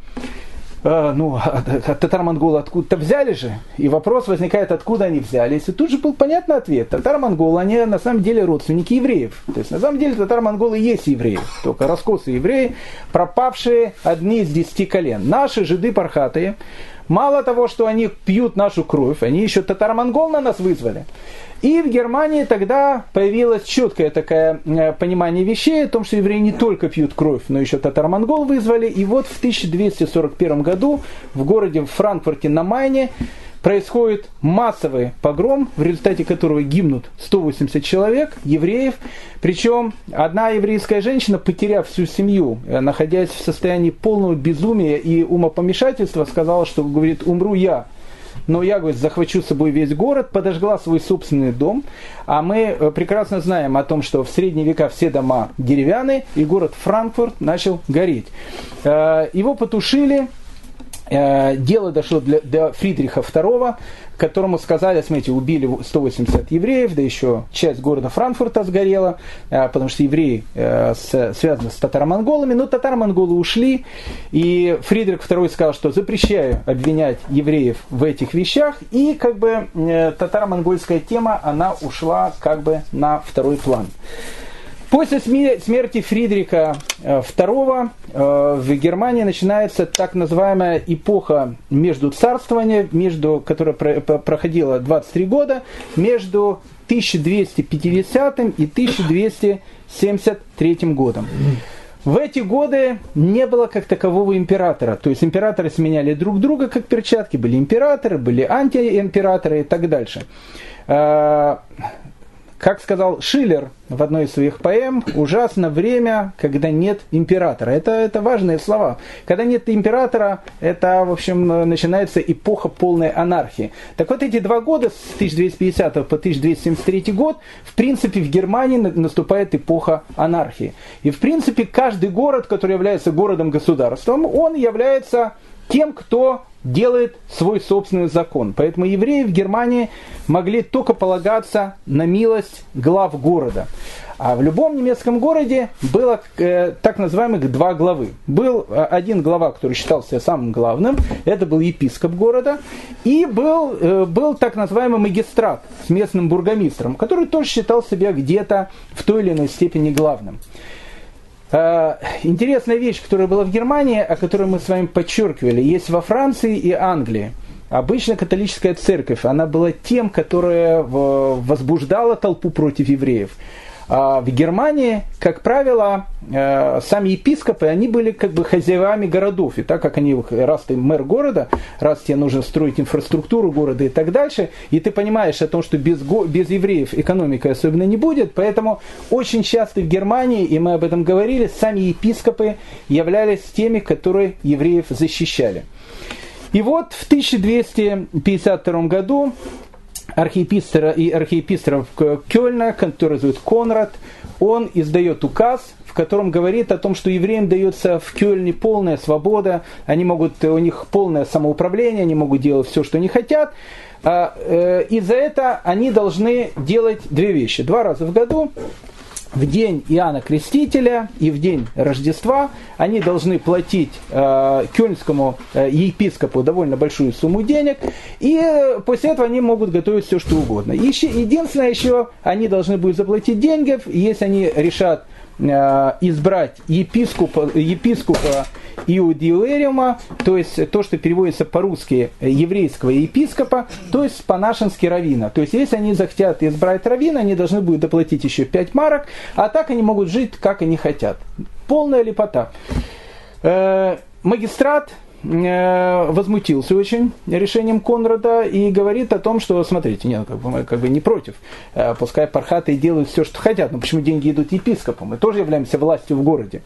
э, ну, татаро-монголы откуда-то взяли же. И вопрос возникает, откуда они взялись. И тут же был понятный ответ. Татаро-монголы, они на самом деле родственники евреев. То есть на самом деле татаро-монголы есть евреи. Только раскосы евреи, пропавшие одни из десяти колен. Наши жиды пархатые, мало того, что они пьют нашу кровь, они еще татаро-монгол на нас вызвали. И в Германии тогда появилось четкое такое э, понимание вещей о том, что евреи не только пьют кровь, но еще татаро-монгол вызвали. И вот в 1241 году в городе Франкфурте на Майне происходит массовый погром, в результате которого гибнут 180 человек, евреев. Причем одна еврейская женщина, потеряв всю семью, э, находясь в состоянии полного безумия и умопомешательства, сказала, что, говорит, умру я, но я, говорит, захвачу с собой весь город, подожгла свой собственный дом, а мы э, прекрасно знаем о том, что в средние века все дома деревянные, и город Франкфурт начал гореть. Э, его потушили, дело дошло для, до Фридриха II, которому сказали, смотрите, убили 180 евреев, да еще часть города Франкфурта сгорела, э, потому что евреи э, связаны с татаро-монголами, но татаро-монголы ушли, и Фридрих II сказал, что запрещаю обвинять евреев в этих вещах, и как бы татаро-монгольская тема, она ушла как бы на второй план. После смерти Фридриха II э, э, в Германии начинается так называемая эпоха между царствования, между, которая проходила 23 года, между 1250 и 1273 годом. В эти годы не было как такового императора. То есть императоры сменяли друг друга как перчатки. Были императоры, были антиимператоры и так дальше. Как сказал Шиллер в одной из своих поэм, ужасно время, когда нет императора. Это, это важные слова. Когда нет императора, это, в общем, начинается эпоха полной анархии. Так вот, эти два года, с 1250 по 1273 год, в принципе, в Германии наступает эпоха анархии. И, в принципе, каждый город, который является городом-государством, он является тем, кто делает свой собственный закон. Поэтому евреи в Германии могли только полагаться на милость глав города. А в любом немецком городе было э, так называемых два главы. Был э, один глава, который считался самым главным, это был епископ города, и был, э, был так называемый магистрат с местным бургомистром, который тоже считал себя где-то в той или иной степени главным. Э, интересная вещь, которая была в Германии, о которой мы с вами подчеркивали, есть во Франции и Англии. Обычно католическая церковь, она была тем, которая возбуждала толпу против евреев. А в Германии, как правило, э, сами епископы, они были как бы хозяевами городов. И так как они, раз ты мэр города, раз тебе нужно строить инфраструктуру города и так дальше, и ты понимаешь о том, что без, без евреев экономика особенно не будет, поэтому очень часто в Германии, и мы об этом говорили, сами епископы являлись теми, которые евреев защищали. И вот в 1252 году архиепископа и архиепископа Кёльна, который зовут Конрад, он издает указ, в котором говорит о том, что евреям дается в Кёльне полная свобода, они могут, у них полное самоуправление, они могут делать все, что они хотят, а, э, и за это они должны делать две вещи. Два раза в году в день Иоанна Крестителя и в день Рождества они должны платить э, кёльнскому э, епископу довольно большую сумму денег, и э, после этого они могут готовить все, что угодно. Еще, единственное еще, они должны будут заплатить деньги, если они решат избрать епископа, епископа Иудиоэриума, то есть то, что переводится по-русски еврейского епископа, то есть по-нашенски равина. То есть если они захотят избрать равина, они должны будут доплатить еще 5 марок, а так они могут жить, как они хотят. Полная лепота. Э, магистрат Э, возмутился очень решением Конрада и говорит о том, что, смотрите, нет, как бы мы как бы не против, э, пускай пархаты делают все, что хотят, но почему деньги идут епископам? Мы тоже являемся властью в городе.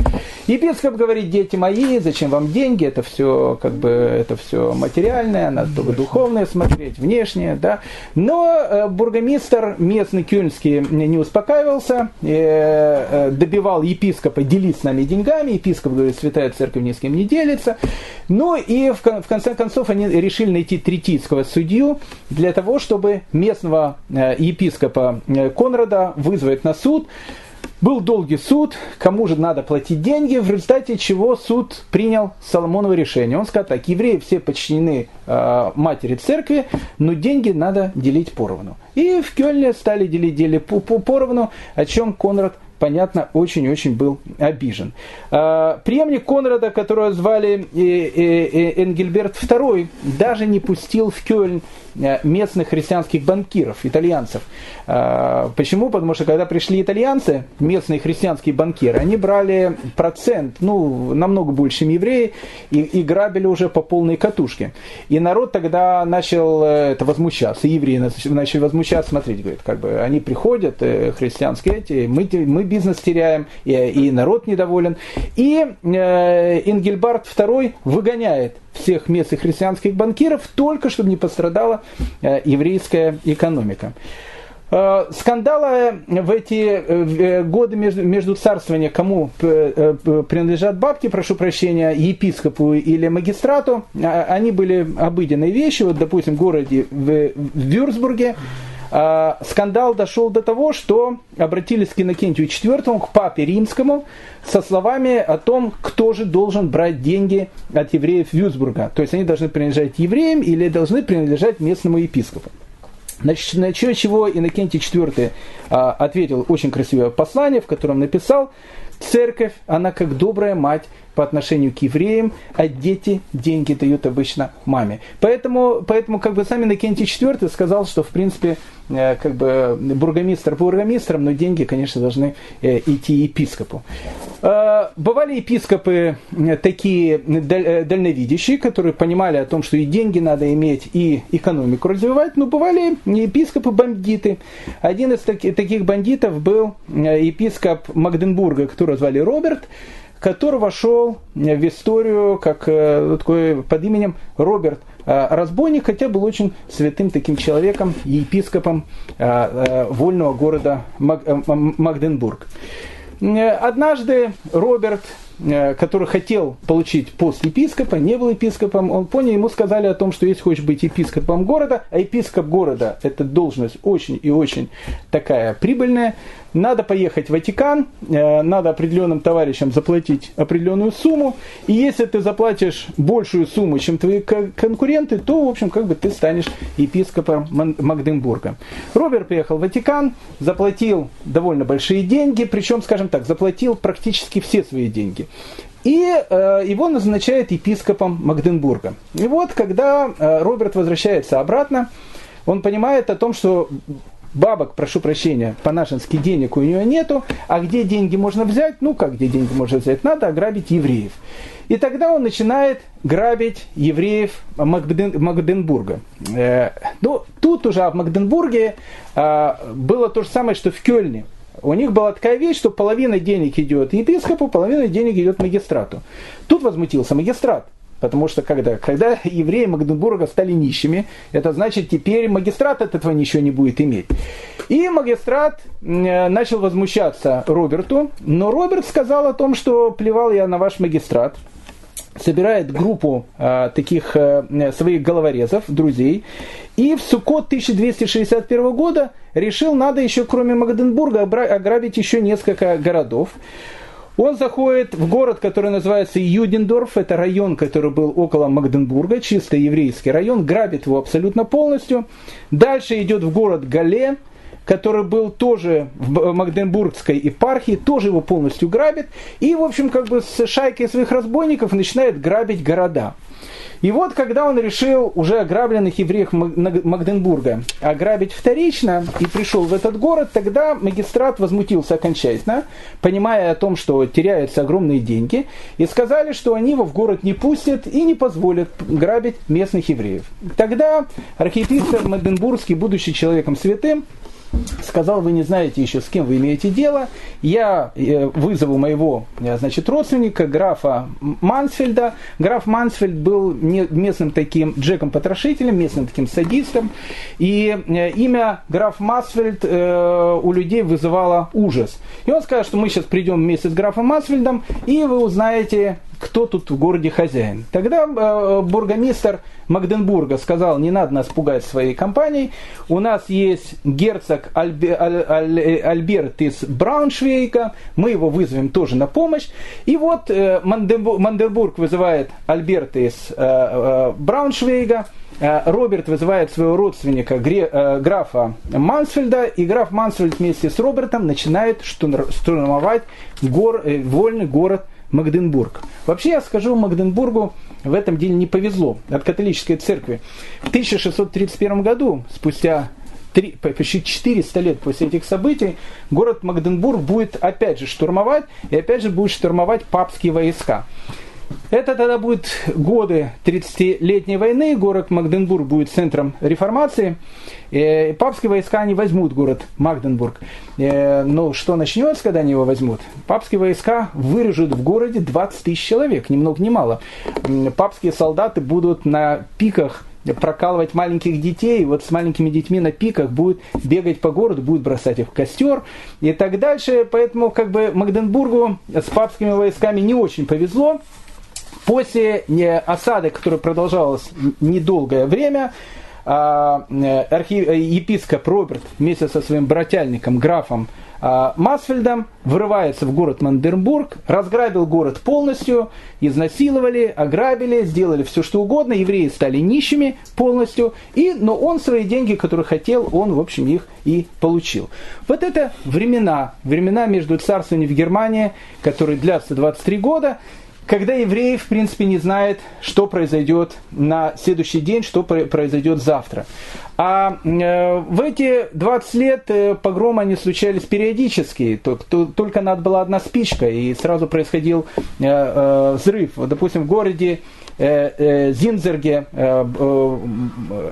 Епископ говорит, дети мои, зачем вам деньги, это все как бы это все материальное, надо только духовное смотреть, внешнее, да. Но э, бургомистр местный кюльнский не успокаивался, добивал епископа делить с нами деньгами, епископ говорит, святая церковь ни с кем не делится, ну и в, в конце концов они решили найти третийского судью для того, чтобы местного э, епископа э, Конрада вызвать на суд. Был долгий суд, кому же надо платить деньги, в результате чего суд принял Соломоново решение. Он сказал так, евреи все подчинены э, матери церкви, но деньги надо делить поровну. И в Кёльне стали делить дели поровну, о чем Конрад понятно, очень-очень был обижен. А, преемник Конрада, которого звали э, э, э, Энгельберт II, даже не пустил в Кёльн местных христианских банкиров, итальянцев. А, почему? Потому что когда пришли итальянцы, местные христианские банкиры, они брали процент, ну, намного больше, чем евреи, и, и грабили уже по полной катушке. И народ тогда начал это возмущаться, евреи начали возмущаться, смотрите, говорит, как бы они приходят, христианские эти, мы, мы бизнес теряем, и, и народ недоволен. И э, Ингельбард II выгоняет всех местных христианских банкиров, только чтобы не пострадала э, еврейская экономика. Э, скандалы в эти э, годы между, между царствования, кому э, принадлежат бабки, прошу прощения, епископу или магистрату, они были обыденные вещи. Вот, допустим, в городе в Вюрцбурге а, скандал дошел до того, что обратились к Иннокентию IV, к папе римскому, со словами о том, кто же должен брать деньги от евреев Вюзбурга. То есть они должны принадлежать евреям или должны принадлежать местному епископу. Значит, на чего Иннокентий IV а, ответил очень красивое послание, в котором написал, церковь, она как добрая мать по отношению к евреям, а дети деньги дают обычно маме. Поэтому, поэтому как бы сам Иннокентий IV сказал, что в принципе Э, как бы бургомистр бургомистром, но деньги, конечно, должны э, идти епископу. Э, бывали епископы такие дальновидящие, которые понимали о том, что и деньги надо иметь, и экономику развивать, но бывали епископы-бандиты. Один из таких бандитов был епископ Магденбурга, которого звали Роберт, который вошел в историю как такой под именем Роберт а, разбойник, хотя был очень святым таким человеком, епископом а, а, вольного города Магденбург. Однажды Роберт, который хотел получить пост епископа, не был епископом, он понял, ему сказали о том, что если хочешь быть епископом города, а епископ города – это должность очень и очень такая прибыльная, надо поехать в Ватикан, э, надо определенным товарищам заплатить определенную сумму, и если ты заплатишь большую сумму, чем твои конкуренты, то, в общем, как бы ты станешь епископом Магденбурга. Роберт приехал в Ватикан, заплатил довольно большие деньги, причем, скажем так, заплатил практически все свои деньги. И э, его назначают епископом Магденбурга. И вот, когда э, Роберт возвращается обратно, он понимает о том, что бабок, прошу прощения, по-нашенски денег у нее нету, а где деньги можно взять? Ну, как где деньги можно взять? Надо ограбить евреев. И тогда он начинает грабить евреев Магден, Магденбурга. Э, ну, тут уже в Магденбурге э, было то же самое, что в Кёльне. У них была такая вещь, что половина денег идет епископу, половина денег идет магистрату. Тут возмутился магистрат. Потому что когда, когда евреи Магденбурга стали нищими, это значит, теперь магистрат от этого ничего не будет иметь. И магистрат начал возмущаться Роберту, но Роберт сказал о том, что плевал я на ваш магистрат, собирает группу э, таких э, своих головорезов, друзей, и в Сукот 1261 года решил, надо еще кроме Магденбурга ограбить еще несколько городов. Он заходит в город, который называется Юдендорф, это район, который был около Магденбурга, чисто еврейский район, грабит его абсолютно полностью. Дальше идет в город Гале, который был тоже в Магденбургской епархии, тоже его полностью грабит. И, в общем, как бы с шайкой своих разбойников начинает грабить города. И вот, когда он решил уже ограбленных евреев Магденбурга ограбить вторично и пришел в этот город, тогда магистрат возмутился окончательно, понимая о том, что теряются огромные деньги, и сказали, что они его в город не пустят и не позволят грабить местных евреев. Тогда архиепископ Магденбургский, будучи человеком святым, сказал, вы не знаете еще, с кем вы имеете дело, я э, вызову моего э, значит, родственника, графа Мансфельда. Граф Мансфельд был местным таким Джеком-потрошителем, местным таким садистом, и э, имя граф Мансфельд у людей вызывало ужас. И он сказал, что мы сейчас придем вместе с графом Мансфельдом, и вы узнаете, кто тут в городе хозяин. Тогда бургомистр Магденбурга сказал, не надо нас пугать своей компанией, у нас есть герцог Альбе, Аль, Аль, Альберт из Брауншвейга, мы его вызовем тоже на помощь. И вот э, Мандербург вызывает Альберта из э, э, Брауншвейга, э, Роберт вызывает своего родственника э, графа Мансфельда, и граф Мансфельд вместе с Робертом начинает штурмовать гор, вольный город Магденбург. Вообще я скажу, Магденбургу в этом деле не повезло от католической церкви. В 1631 году, спустя 3, почти 400 лет после этих событий, город Магденбург будет опять же штурмовать, и опять же будет штурмовать папские войска. Это тогда будет годы 30-летней войны, город Магденбург будет центром реформации. И папские войска они возьмут город Магденбург. Э, но что начнется, когда они его возьмут? Папские войска вырежут в городе 20 тысяч человек, ни много ни мало. Папские солдаты будут на пиках прокалывать маленьких детей, вот с маленькими детьми на пиках будет бегать по городу, будет бросать их в костер и так дальше. Поэтому как бы Магденбургу с папскими войсками не очень повезло. После осады, которая продолжалась недолгое время, а, архи... епископ Роберт вместе со своим брательником, графом а, Масфельдом, врывается в город Мандербург, разграбил город полностью, изнасиловали, ограбили, сделали все что угодно, евреи стали нищими полностью, и, но он свои деньги, которые хотел, он, в общем, их и получил. Вот это времена, времена между царствованием в Германии, которые длятся 23 года, когда евреи, в принципе, не знают, что произойдет на следующий день, что произойдет завтра. А э, в эти 20 лет э, погромы они случались периодически. Только надо была одна спичка, и сразу происходил э, взрыв. Допустим, в городе Зинзерге,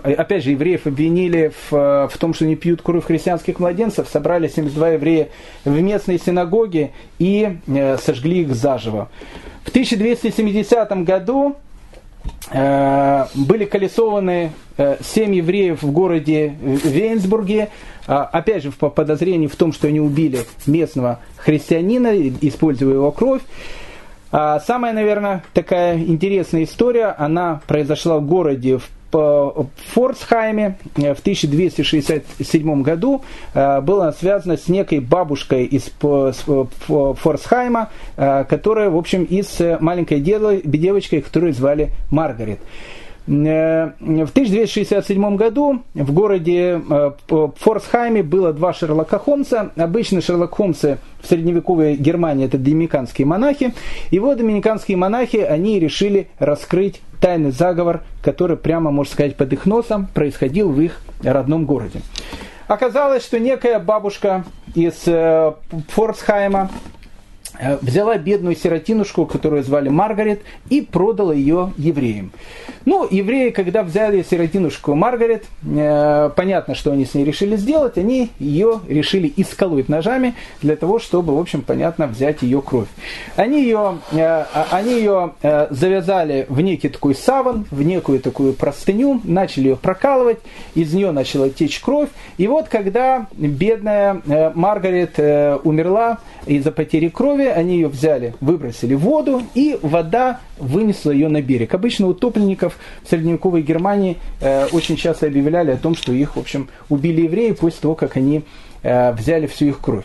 опять же, евреев обвинили в, в том, что они пьют кровь христианских младенцев, собрали 72 еврея в местной синагоге и сожгли их заживо. В 1270 году э, были колесованы э, семь евреев в городе Вейнсбурге, э, опять же по подозрению в том, что они убили местного христианина, используя его кровь. А самая, наверное, такая интересная история, она произошла в городе в в Форсхайме в 1267 году э, была связана с некой бабушкой из Форсхайма, э, которая, в общем, и с маленькой девочкой, которую звали Маргарет. Э, в 1267 году в городе э, Форсхайме было два Шерлока Холмса. Обычно Шерлок Холмсы в средневековой Германии это доминиканские монахи. И вот доминиканские монахи, они решили раскрыть тайный заговор, который прямо, можно сказать, под их носом происходил в их родном городе. Оказалось, что некая бабушка из э, Форсхайма взяла бедную сиротинушку, которую звали Маргарет, и продала ее евреям. Ну, евреи, когда взяли сиротинушку Маргарет, э, понятно, что они с ней решили сделать, они ее решили исколоть ножами для того, чтобы, в общем, понятно, взять ее кровь. Они ее, э, они ее э, завязали в некий такой саван, в некую такую простыню, начали ее прокалывать, из нее начала течь кровь. И вот, когда бедная э, Маргарет э, умерла из-за потери крови, они ее взяли, выбросили в воду, и вода вынесла ее на берег. Обычно утопленников в средневековой Германии э, очень часто объявляли о том, что их, в общем, убили евреи после того, как они э, взяли всю их кровь.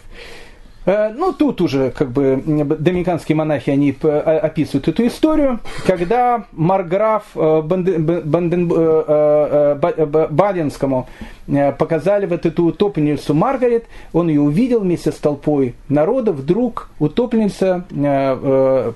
Э, ну, тут уже как бы доминиканские монахи, они описывают эту историю, когда Марграф э, э, Баденскому показали вот эту утопленницу Маргарет, он ее увидел вместе с толпой народа, вдруг утопленница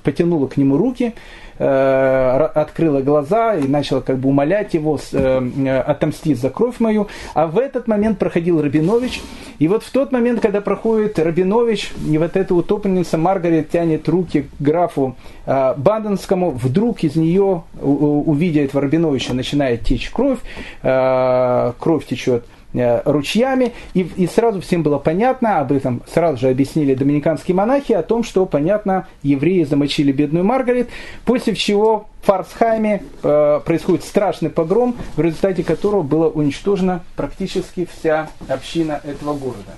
потянула к нему руки, Э, открыла глаза и начала как бы умолять его э, отомстить за кровь мою. А в этот момент проходил Рабинович. И вот в тот момент, когда проходит Рабинович, и вот эта утопленница Маргарет тянет руки к графу э, Баденскому, вдруг из нее, увидя этого Рабиновича, начинает течь кровь, кровь течет Э, ручьями, и, и сразу всем было понятно, об этом сразу же объяснили доминиканские монахи, о том, что, понятно, евреи замочили бедную Маргарет, после чего в Фарсхайме э, происходит страшный погром, в результате которого была уничтожена практически вся община этого города.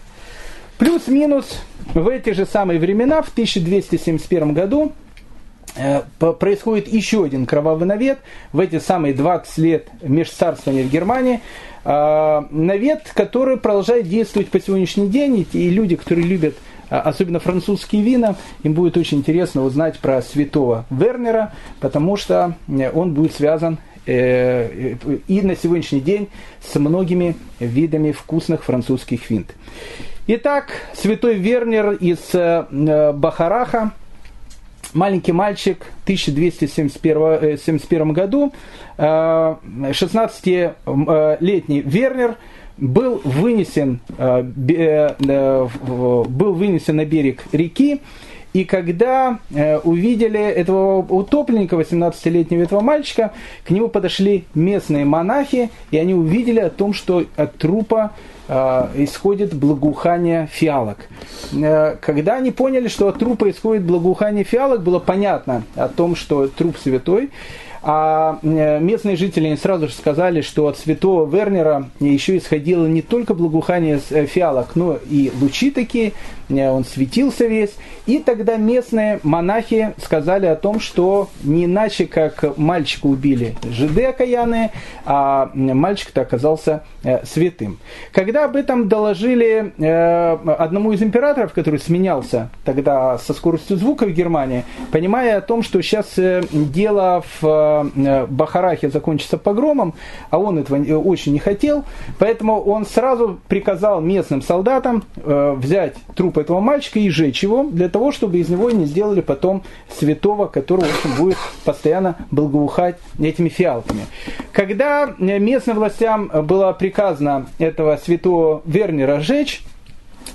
Плюс-минус в эти же самые времена, в 1271 году, Э, происходит еще один кровавый навет в эти самые 20 лет межцарствования в Германии. Э, навет, который продолжает действовать по сегодняшний день, и люди, которые любят э, особенно французские вина, им будет очень интересно узнать про святого Вернера, потому что он будет связан и на сегодняшний день с многими видами вкусных французских вин. Итак, святой Вернер из Бахараха, маленький мальчик в 1271 э, году, 16-летний э, Вернер был вынесен, э, был вынесен на берег реки, и когда увидели этого утопленника, 18-летнего этого мальчика, к нему подошли местные монахи, и они увидели о том, что от трупа исходит благоухание фиалок. Э, когда они поняли, что от трупа исходит благоухание фиалок, было понятно о том, что труп святой. А э, местные жители сразу же сказали, что от святого Вернера еще исходило не только благоухание фиалок, но и лучи такие, он светился весь. И тогда местные монахи сказали о том, что не иначе, как мальчика убили жиды окаянные, а мальчик-то оказался э, святым. Когда об этом доложили э, одному из императоров, который сменялся тогда со скоростью звука в Германии, понимая о том, что сейчас э, дело в Бахарахе закончится погромом, а он этого очень не хотел, поэтому он сразу приказал местным солдатам взять трупы этого мальчика и сжечь его, для того, чтобы из него не сделали потом святого, который, в общем, будет постоянно благоухать этими фиалками. Когда местным властям было приказано этого святого Вернера сжечь,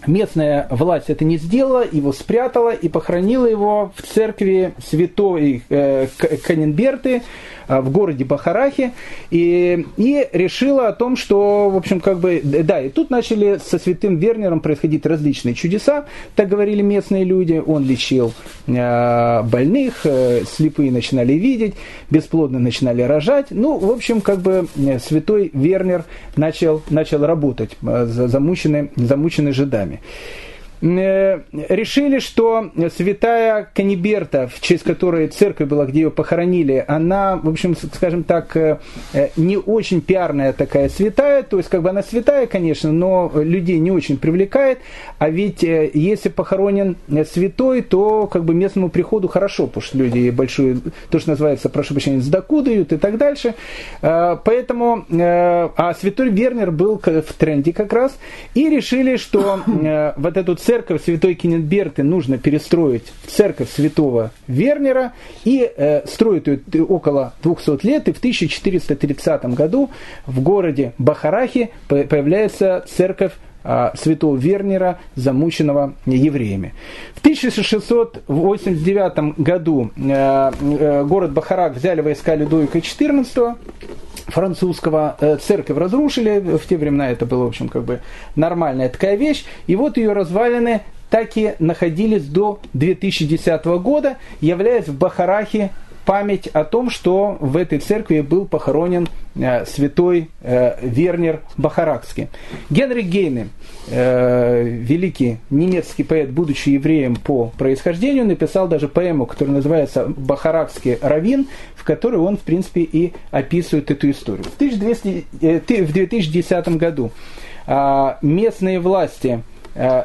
местная власть это не сделала, его спрятала и похоронила его в церкви святой э, Каненберты, Э, в городе Бахарахе и, и решила о том, что, в общем, как бы, да, и тут начали со святым Вернером происходить различные чудеса, так говорили местные люди, он лечил э, больных, э, слепые начинали видеть, бесплодно начинали рожать, ну, в общем, как бы святой Вернер начал, начал работать, э, замученный, замученный жидами. Э, решили, что святая Каниберта, в честь которой церковь была, где ее похоронили, она, в общем, скажем так, э, э, не очень пиарная такая святая, то есть как бы она святая, конечно, но людей не очень привлекает, а ведь если похоронен святой, то как бы местному приходу хорошо, потому что люди большую, то, что называется, прошу прощения, сдаку дают и так дальше. Поэтому, а святой Вернер был в тренде как раз, и решили, что вот эту церковь святой Кеннетберты нужно перестроить в церковь святого Вернера и э, строить ее около 200 лет. И в 1430 году в городе Бахарахи появляется церковь святого Вернера, замученного евреями. В 1689 году э, э, город Бахарак взяли войска Людовика XIV, французского э, церковь разрушили, в те времена это была, в общем, как бы нормальная такая вещь, и вот ее развалины так и находились до 2010 года, являясь в Бахарахе память о том, что в этой церкви был похоронен э, святой э, Вернер Бахаракский. Генри Гейне, э, великий немецкий поэт, будучи евреем по происхождению, написал даже поэму, которая называется «Бахаракский равин», в которой он, в принципе, и описывает эту историю. В, 1200, э, в 2010 году э, местные власти –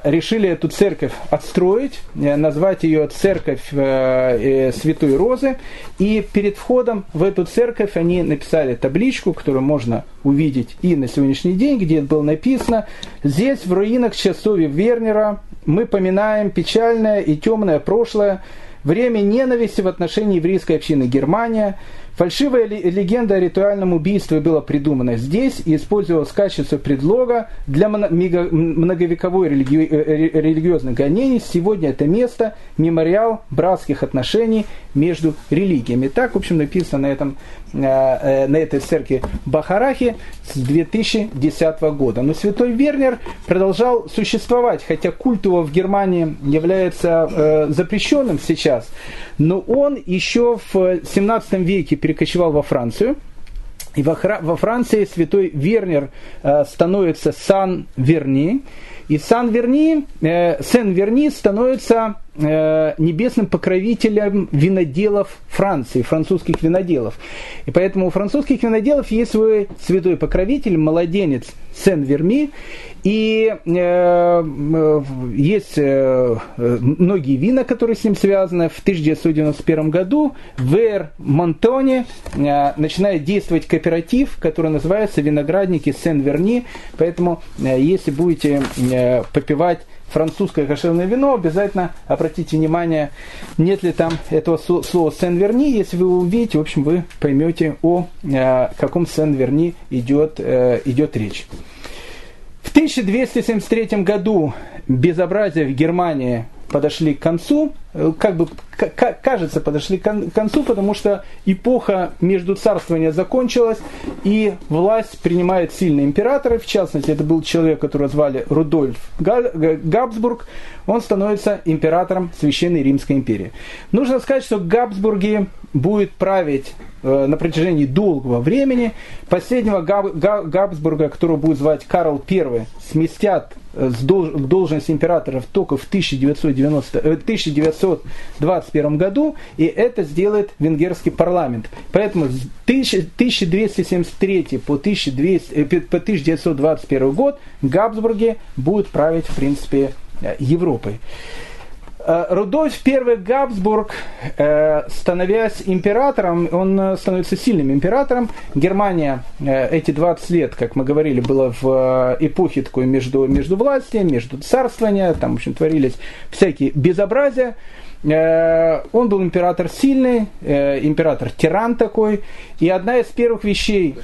решили эту церковь отстроить, э, назвать ее церковь э, Святой Розы. И перед входом в эту церковь они написали табличку, которую можно увидеть и на сегодняшний день, где было написано «Здесь, в руинах часовья Вернера, мы поминаем печальное и темное прошлое, время ненависти в отношении еврейской общины Германия, Фальшивая легенда о ритуальном убийстве была придумана здесь и использовалась в качестве предлога для многовековой религи... Э, религиозных гонений. Сегодня это место – мемориал братских отношений между религиями. Так, в общем, написано на, этом, э, э, на этой церкви Бахарахи с 2010 года. Но святой Вернер продолжал существовать, хотя культ его в Германии является запрещенным сейчас, но он еще в 17 веке перекочевал во Францию. И во, Франции святой Вернер становится Сан-Верни. И Сан-Верни, э, Сен-Верни становится э, небесным покровителем виноделов Франции, французских виноделов. И поэтому у французских виноделов есть свой святой покровитель, младенец Сен-Верми. И э, э, есть э, многие вина, которые с ним связаны. В 1991 году в Эр-Монтоне э, начинает действовать кооператив, который называется «Виноградники Сен-Верни». Поэтому, э, если будете э, попивать французское кошерное вино, обязательно обратите внимание, нет ли там этого слова Сен-Верни. Если вы увидите, в общем, вы поймете, о э, каком Сен-Верни идет, э, идет речь. В 1273 году безобразия в Германии подошли к концу, как бы кажется, подошли к концу, потому что эпоха между царствования закончилась, и власть принимает сильные императоры, в частности, это был человек, которого звали Рудольф Габсбург, он становится императором Священной Римской империи. Нужно сказать, что Габсбурги будет править э, на протяжении долгого времени. Последнего Габ, Габсбурга, которого будет звать Карл I, сместят э, с должности императоров только в 1990, 1921 э, году, и это сделает венгерский парламент. Поэтому с 1273 по, 1200, по 1921 год Габсбурги будут править, в принципе, Европой. Э, Рудольф I Габсбург, э, становясь императором, он э, становится сильным императором. Германия эти 20 лет, как мы говорили, была в эпохе такой между, между властью, между царствования, там, в общем, творились всякие безобразия. Он был император сильный, император-тиран такой. И одна из первых вещей...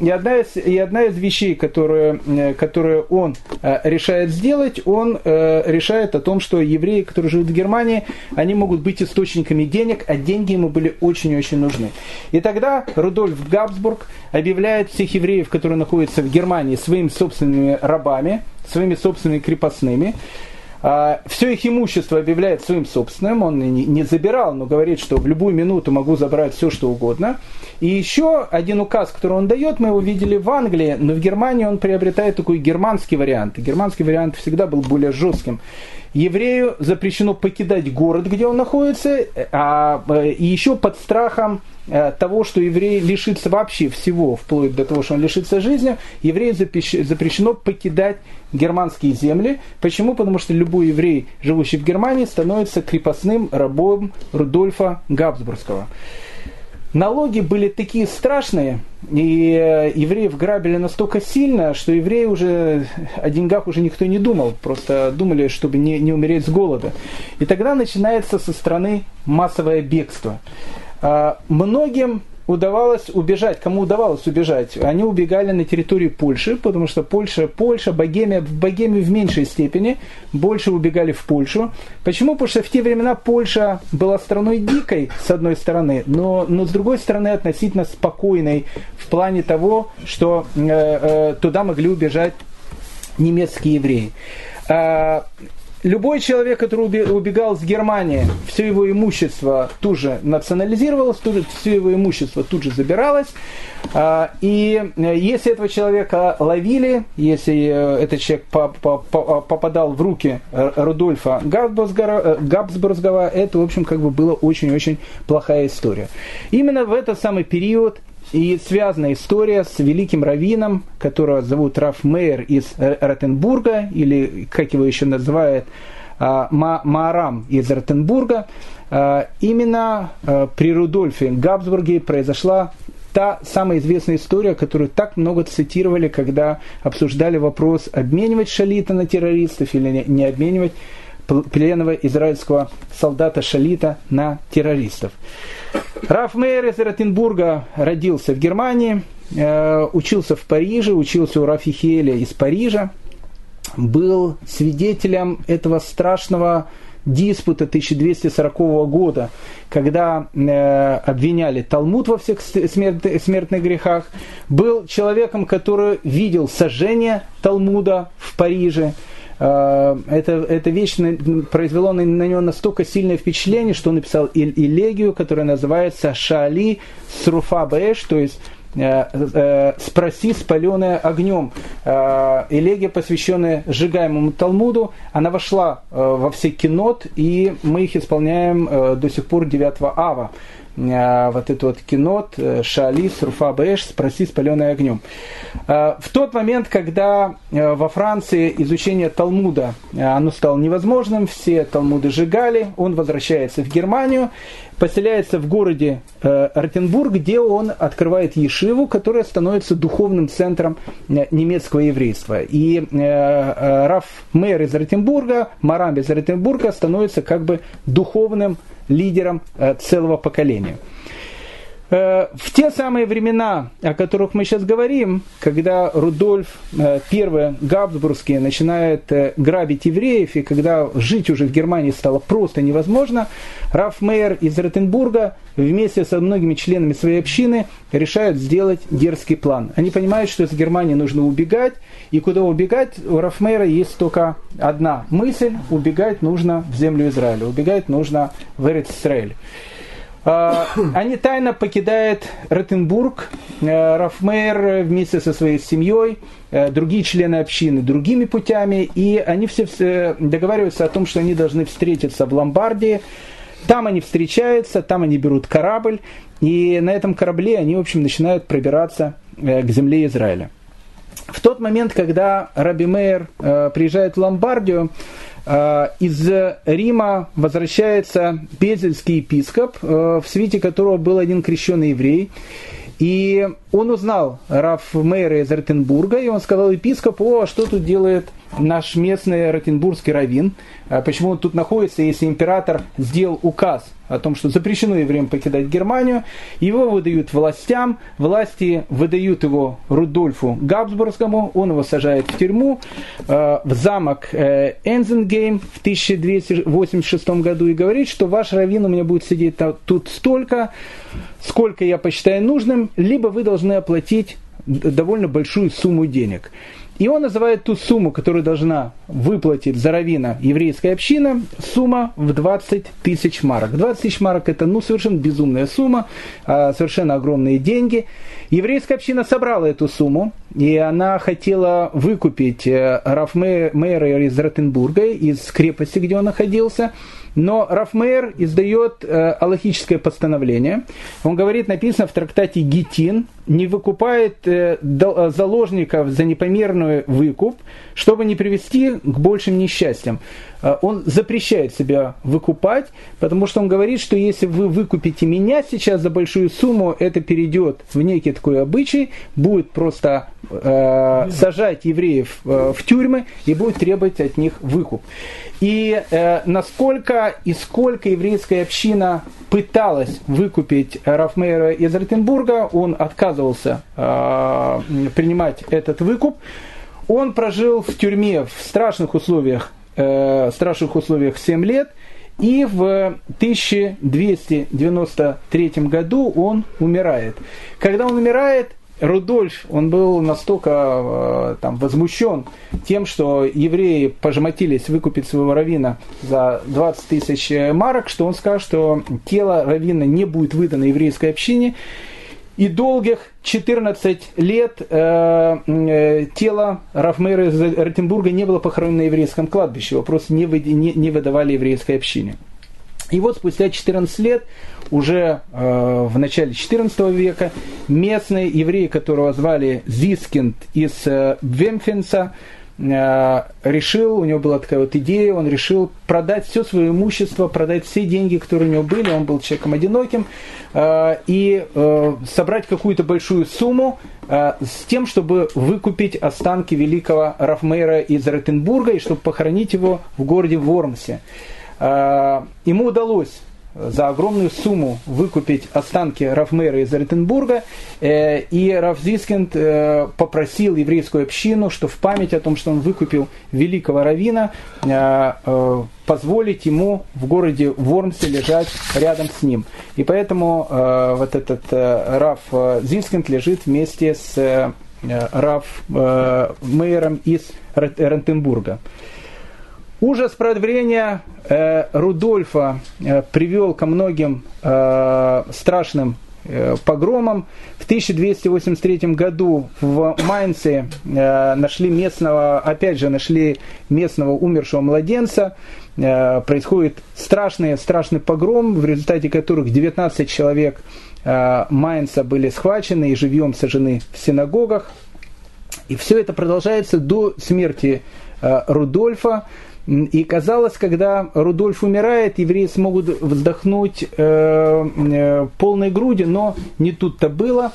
И одна из, и одна из вещей, которые, э, которые он э, решает сделать, он э, решает о том, что евреи, которые живут в Германии, они могут быть источниками денег, а деньги ему были очень-очень нужны. И тогда Рудольф Габсбург объявляет всех евреев, которые находятся в Германии, своими собственными рабами, своими собственными крепостными. А, все их имущество объявляет своим собственным, он не забирал, но говорит, что в любую минуту могу забрать все, что угодно. И еще один указ, который он дает, мы его видели в Англии, но в Германии он приобретает такой германский вариант. германский вариант всегда был более жестким еврею запрещено покидать город, где он находится, а, э, и еще под страхом э, того, что еврей лишится вообще всего, вплоть до того, что он лишится жизни, еврею запрещено покидать германские земли. Почему? Потому что любой еврей, живущий в Германии, становится крепостным рабом Рудольфа Габсбургского. Налоги были такие страшные, и э, евреев грабили настолько сильно, что евреи уже о деньгах уже никто не думал, просто думали, чтобы не, не умереть с голода. И тогда начинается со стороны массовое бегство. А, многим удавалось убежать, кому удавалось убежать, они убегали на территорию Польши, потому что Польша, Польша, Богемия, в Богемию в меньшей степени, больше убегали в Польшу. Почему? Потому что в те времена Польша была страной дикой, с одной стороны, но, но с другой стороны относительно спокойной в плане того, что э, э, туда могли убежать немецкие евреи. Любой человек, который убегал с Германии, все его имущество тут же национализировалось, тут же, все его имущество тут же забиралось. А, и э, если этого человека ловили, если э, этот человек попадал в руки э, Рудольфа Габсбургского, это, в общем, как бы была очень-очень плохая история. Именно в этот самый период и связана история с великим раввином, которого зовут Раф Мейер из Ротенбурга, или, как его еще называют, а, Маарам из Ротенбурга. А, именно а, при Рудольфе Габсбурге произошла та самая известная история, которую так много цитировали, когда обсуждали вопрос, обменивать шалита на террористов или не обменивать пленного израильского солдата Шалита на террористов. Раф Мейер из Ротенбурга родился в Германии, э, учился в Париже, учился у Рафи Хеля из Парижа, был свидетелем этого страшного диспута 1240 года, когда э, обвиняли Талмуд во всех смертных, смертных грехах, был человеком, который видел сожжение Талмуда в Париже, Э, это, эта вещь произвела на, на него настолько сильное впечатление, что он написал элегию, которая называется שאלי שרופה באש, то есть «Спроси, спаленная огнем». Элегия, посвященная сжигаемому Талмуду, она вошла во все кинот, и мы их исполняем до сих пор 9 ава вот этот вот кинот, שאלי שרופה באש, «Спроси, спаленная огнем». В тот момент, когда во Франции изучение Талмуда оно стало невозможным, все Талмуды сжигали, он возвращается в Германию, поселяется в городе э, Ротенбург, где он открывает Ешиву, которая становится духовным центром э, немецкого еврейства. И э, э, Раф Мэр из Ротенбурга, Марам из Ротенбурга становится как бы духовным лидером э, целого поколения. Э, в те самые времена, о которых мы сейчас говорим, когда Рудольф I э, Габсбургский начинает э, грабить евреев, и когда жить уже в Германии стало просто невозможно, Раф Мейер из Ротенбурга вместе со многими членами своей общины решают сделать дерзкий план. Они понимают, что из Германии нужно убегать, и куда убегать, у Раф Мейера есть только одна мысль – убегать нужно в землю Израиля, убегать нужно в Эрец Израиль. А, они тайно покидают Ротенбург, э, Рафмейер вместе со своей семьей, э, другие члены общины другими путями, и они все договариваются о том, что они должны встретиться в Ломбардии. Там они встречаются, там они берут корабль, и на этом корабле они, в общем, начинают пробираться э, к земле Израиля. В тот момент, когда Раби Мейер приезжает в Ломбардию, Э, из Рима возвращается Пезельский епископ, э, в свете которого был один крещенный еврей. И он узнал Раф Мейра из Ротенбурга, и он сказал епископу, о, что тут делает наш местный ротенбургский раввин, а почему он тут находится, если император сделал указ о том, что запрещено евреям покидать Германию, его выдают властям, власти выдают его Рудольфу Габсбургскому, он его сажает в тюрьму, э, в замок э, Энзенгейм в 1286 году и говорит, что ваш раввин у меня будет сидеть тут столько, сколько я посчитаю нужным, либо вы должны оплатить довольно большую сумму денег. И он называет ту сумму, которую должна выплатить за равина еврейская община, сумма в 20 тысяч марок. 20 тысяч марок это ну, совершенно безумная сумма, а, совершенно огромные деньги. Еврейская община собрала эту сумму, и она хотела выкупить э, Раф Мейера из Ротенбурга, из крепости, где он находился, но Рафмейер издает э, аллахическое постановление. Он говорит, написано в трактате Гитин, не выкупает э, заложников за непомерный выкуп, чтобы не привести к большим несчастьям. Э, он запрещает себя выкупать, потому что он говорит, что если вы выкупите меня сейчас за большую сумму, это перейдет в некий такой обычай, будет просто э, сажать евреев э, в тюрьмы и будет требовать от них выкуп. И э, насколько и сколько еврейская община пыталась выкупить Рафмейра из Ротенбурга, он отказывался э, принимать этот выкуп. Он прожил в тюрьме в страшных условиях, э, страшных условиях 7 лет, и в 1293 году он умирает. Когда он умирает, Рудольф, он был настолько э, там, возмущен тем, что евреи пожмотились выкупить своего равина за 20 тысяч марок, что он сказал, что тело равина не будет выдано еврейской общине, и долгих 14 лет э, э, тело Рафмейра из Ротенбурга не было похоронено на еврейском кладбище, его просто не, вы, не, не выдавали еврейской общине. И вот спустя 14 лет, уже э, в начале 14 века, местный еврей, которого звали Зискинд из э, Вемфенса, решил, у него была такая вот идея, он решил продать все свое имущество, продать все деньги, которые у него были, он был человеком одиноким, э, и э, собрать какую-то большую сумму э, с тем, чтобы выкупить останки великого Рафмейра из Ротенбурга и чтобы похоронить его в городе Вормсе. Э, ему удалось за огромную сумму выкупить останки Рафмера из Ротенбурга, э, и Раф Зискинд э, попросил еврейскую общину, что в память о том, что он выкупил великого равина, позволить ему в городе Вормсе лежать рядом с ним. И поэтому вот этот Раф Зискинд лежит вместе с Раф Мейером из Ротенбурга. Ужас правления э, Рудольфа э, привел ко многим э, страшным погромам. В 1283 году в Майнце нашли местного, опять же, нашли местного умершего младенца. Происходит страшный, страшный погром, в результате которых 19 человек Майнца были схвачены и живьем сожжены в синагогах. И все это продолжается до смерти Рудольфа. И казалось, когда Рудольф умирает, евреи смогут вздохнуть э, э, полной грудью, но не тут-то было.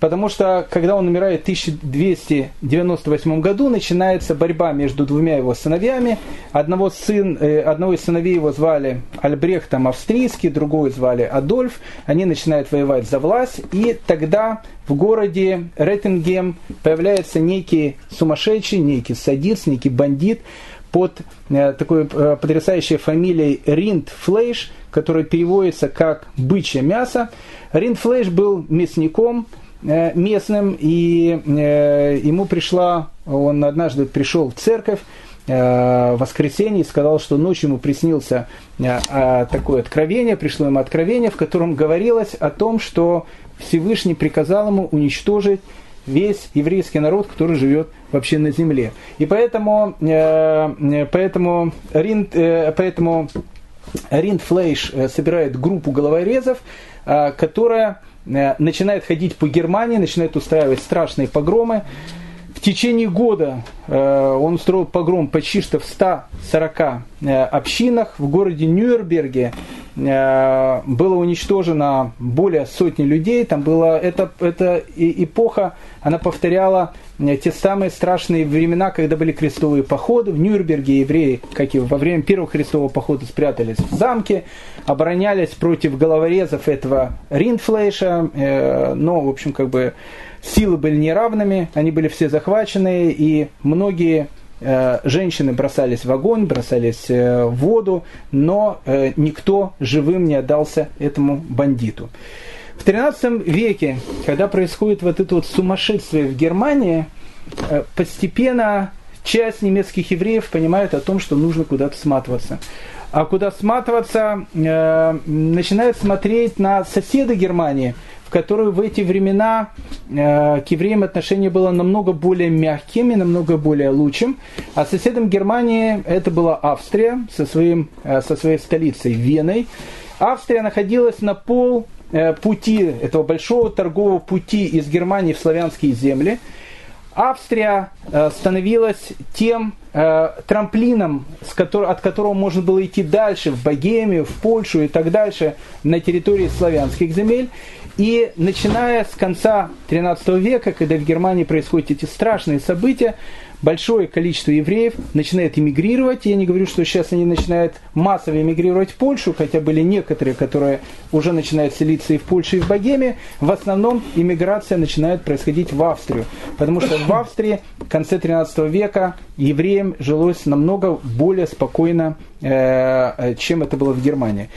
Потому что, когда он умирает в 1298 году, начинается борьба между двумя его сыновьями. Одного, сын, э, одного из сыновей его звали Альбрехтом Австрийский, другого звали Адольф. Они начинают воевать за власть. И тогда в городе Реттингем появляется некий сумасшедший, некий садист, некий бандит, под э, такой э, потрясающей фамилией Ринд Флейш, который переводится как «бычье мясо». Ринд Флейш был мясником э, местным, и ему пришла, он однажды пришел в церковь, в воскресенье сказал, что ночью ему приснился такое откровение, пришло ему откровение, в котором говорилось о том, что Всевышний приказал ему уничтожить весь еврейский народ, который живет вообще на земле. И поэтому, э, поэтому, Ринд, э, поэтому Ринд Флейш э, собирает группу головорезов, которая начинает ходить по Германии, начинает устраивать страшные погромы. В течение года он устроил погром почти что в 140 общинах. В городе Нюрнберге было уничтожено более сотни людей. Там была эта, эта эпоха, она повторяла Э, те самые страшные времена, когда были крестовые походы. В Нюрнберге евреи, как и во время первого крестового похода, спрятались в замке, оборонялись против головорезов этого Ринфлейша, э, но, в общем, как бы силы были неравными, они были все захвачены, и многие э, женщины бросались в огонь, бросались в воду, но никто живым не отдался этому бандиту. В XIII веке, когда происходит вот это вот сумасшествие в Германии, э, постепенно часть немецких евреев понимает о том, что нужно куда-то сматываться. А куда сматываться, э, начинают смотреть на соседа Германии, в которой в эти времена э, к евреям отношение было намного более мягким и намного более лучшим. А соседом Германии это была Австрия со, своим, э, со своей столицей Веной. Австрия находилась на пол Э, пути, этого большого торгового пути из Германии в славянские земли, Австрия э, становилась тем э, трамплином, от которого можно было идти дальше, в Богемию, в Польшу и так дальше, на территории славянских земель. И начиная с конца XIII века, когда в Германии происходят эти страшные события, большое количество евреев начинает эмигрировать. Я не говорю, что сейчас они начинают массово эмигрировать в Польшу, хотя были некоторые, которые уже начинают селиться и в Польше, и в Богеме. В основном иммиграция начинает происходить в Австрию, потому что в Австрии в конце 13 века евреям жилось намного более спокойно, э, чем это было в Германии.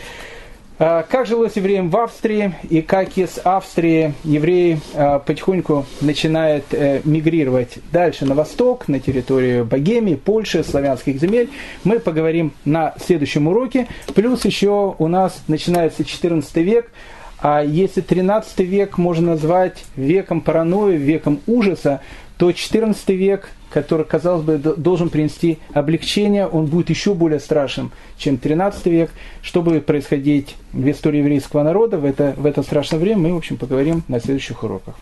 А, как жилось евреям в Австрии и как из Австрии евреи а, потихоньку начинают э, мигрировать дальше на восток, на территорию Богемии, Польши, славянских земель, мы поговорим на следующем уроке. Плюс еще у нас начинается 14 век, а если 13 век можно назвать веком паранойи, веком ужаса, то 14 век который, казалось бы, должен принести облегчение, он будет еще более страшным, чем 13 век. Что будет происходить в истории еврейского народа в это, в это страшное время, мы, в общем, поговорим на следующих уроках.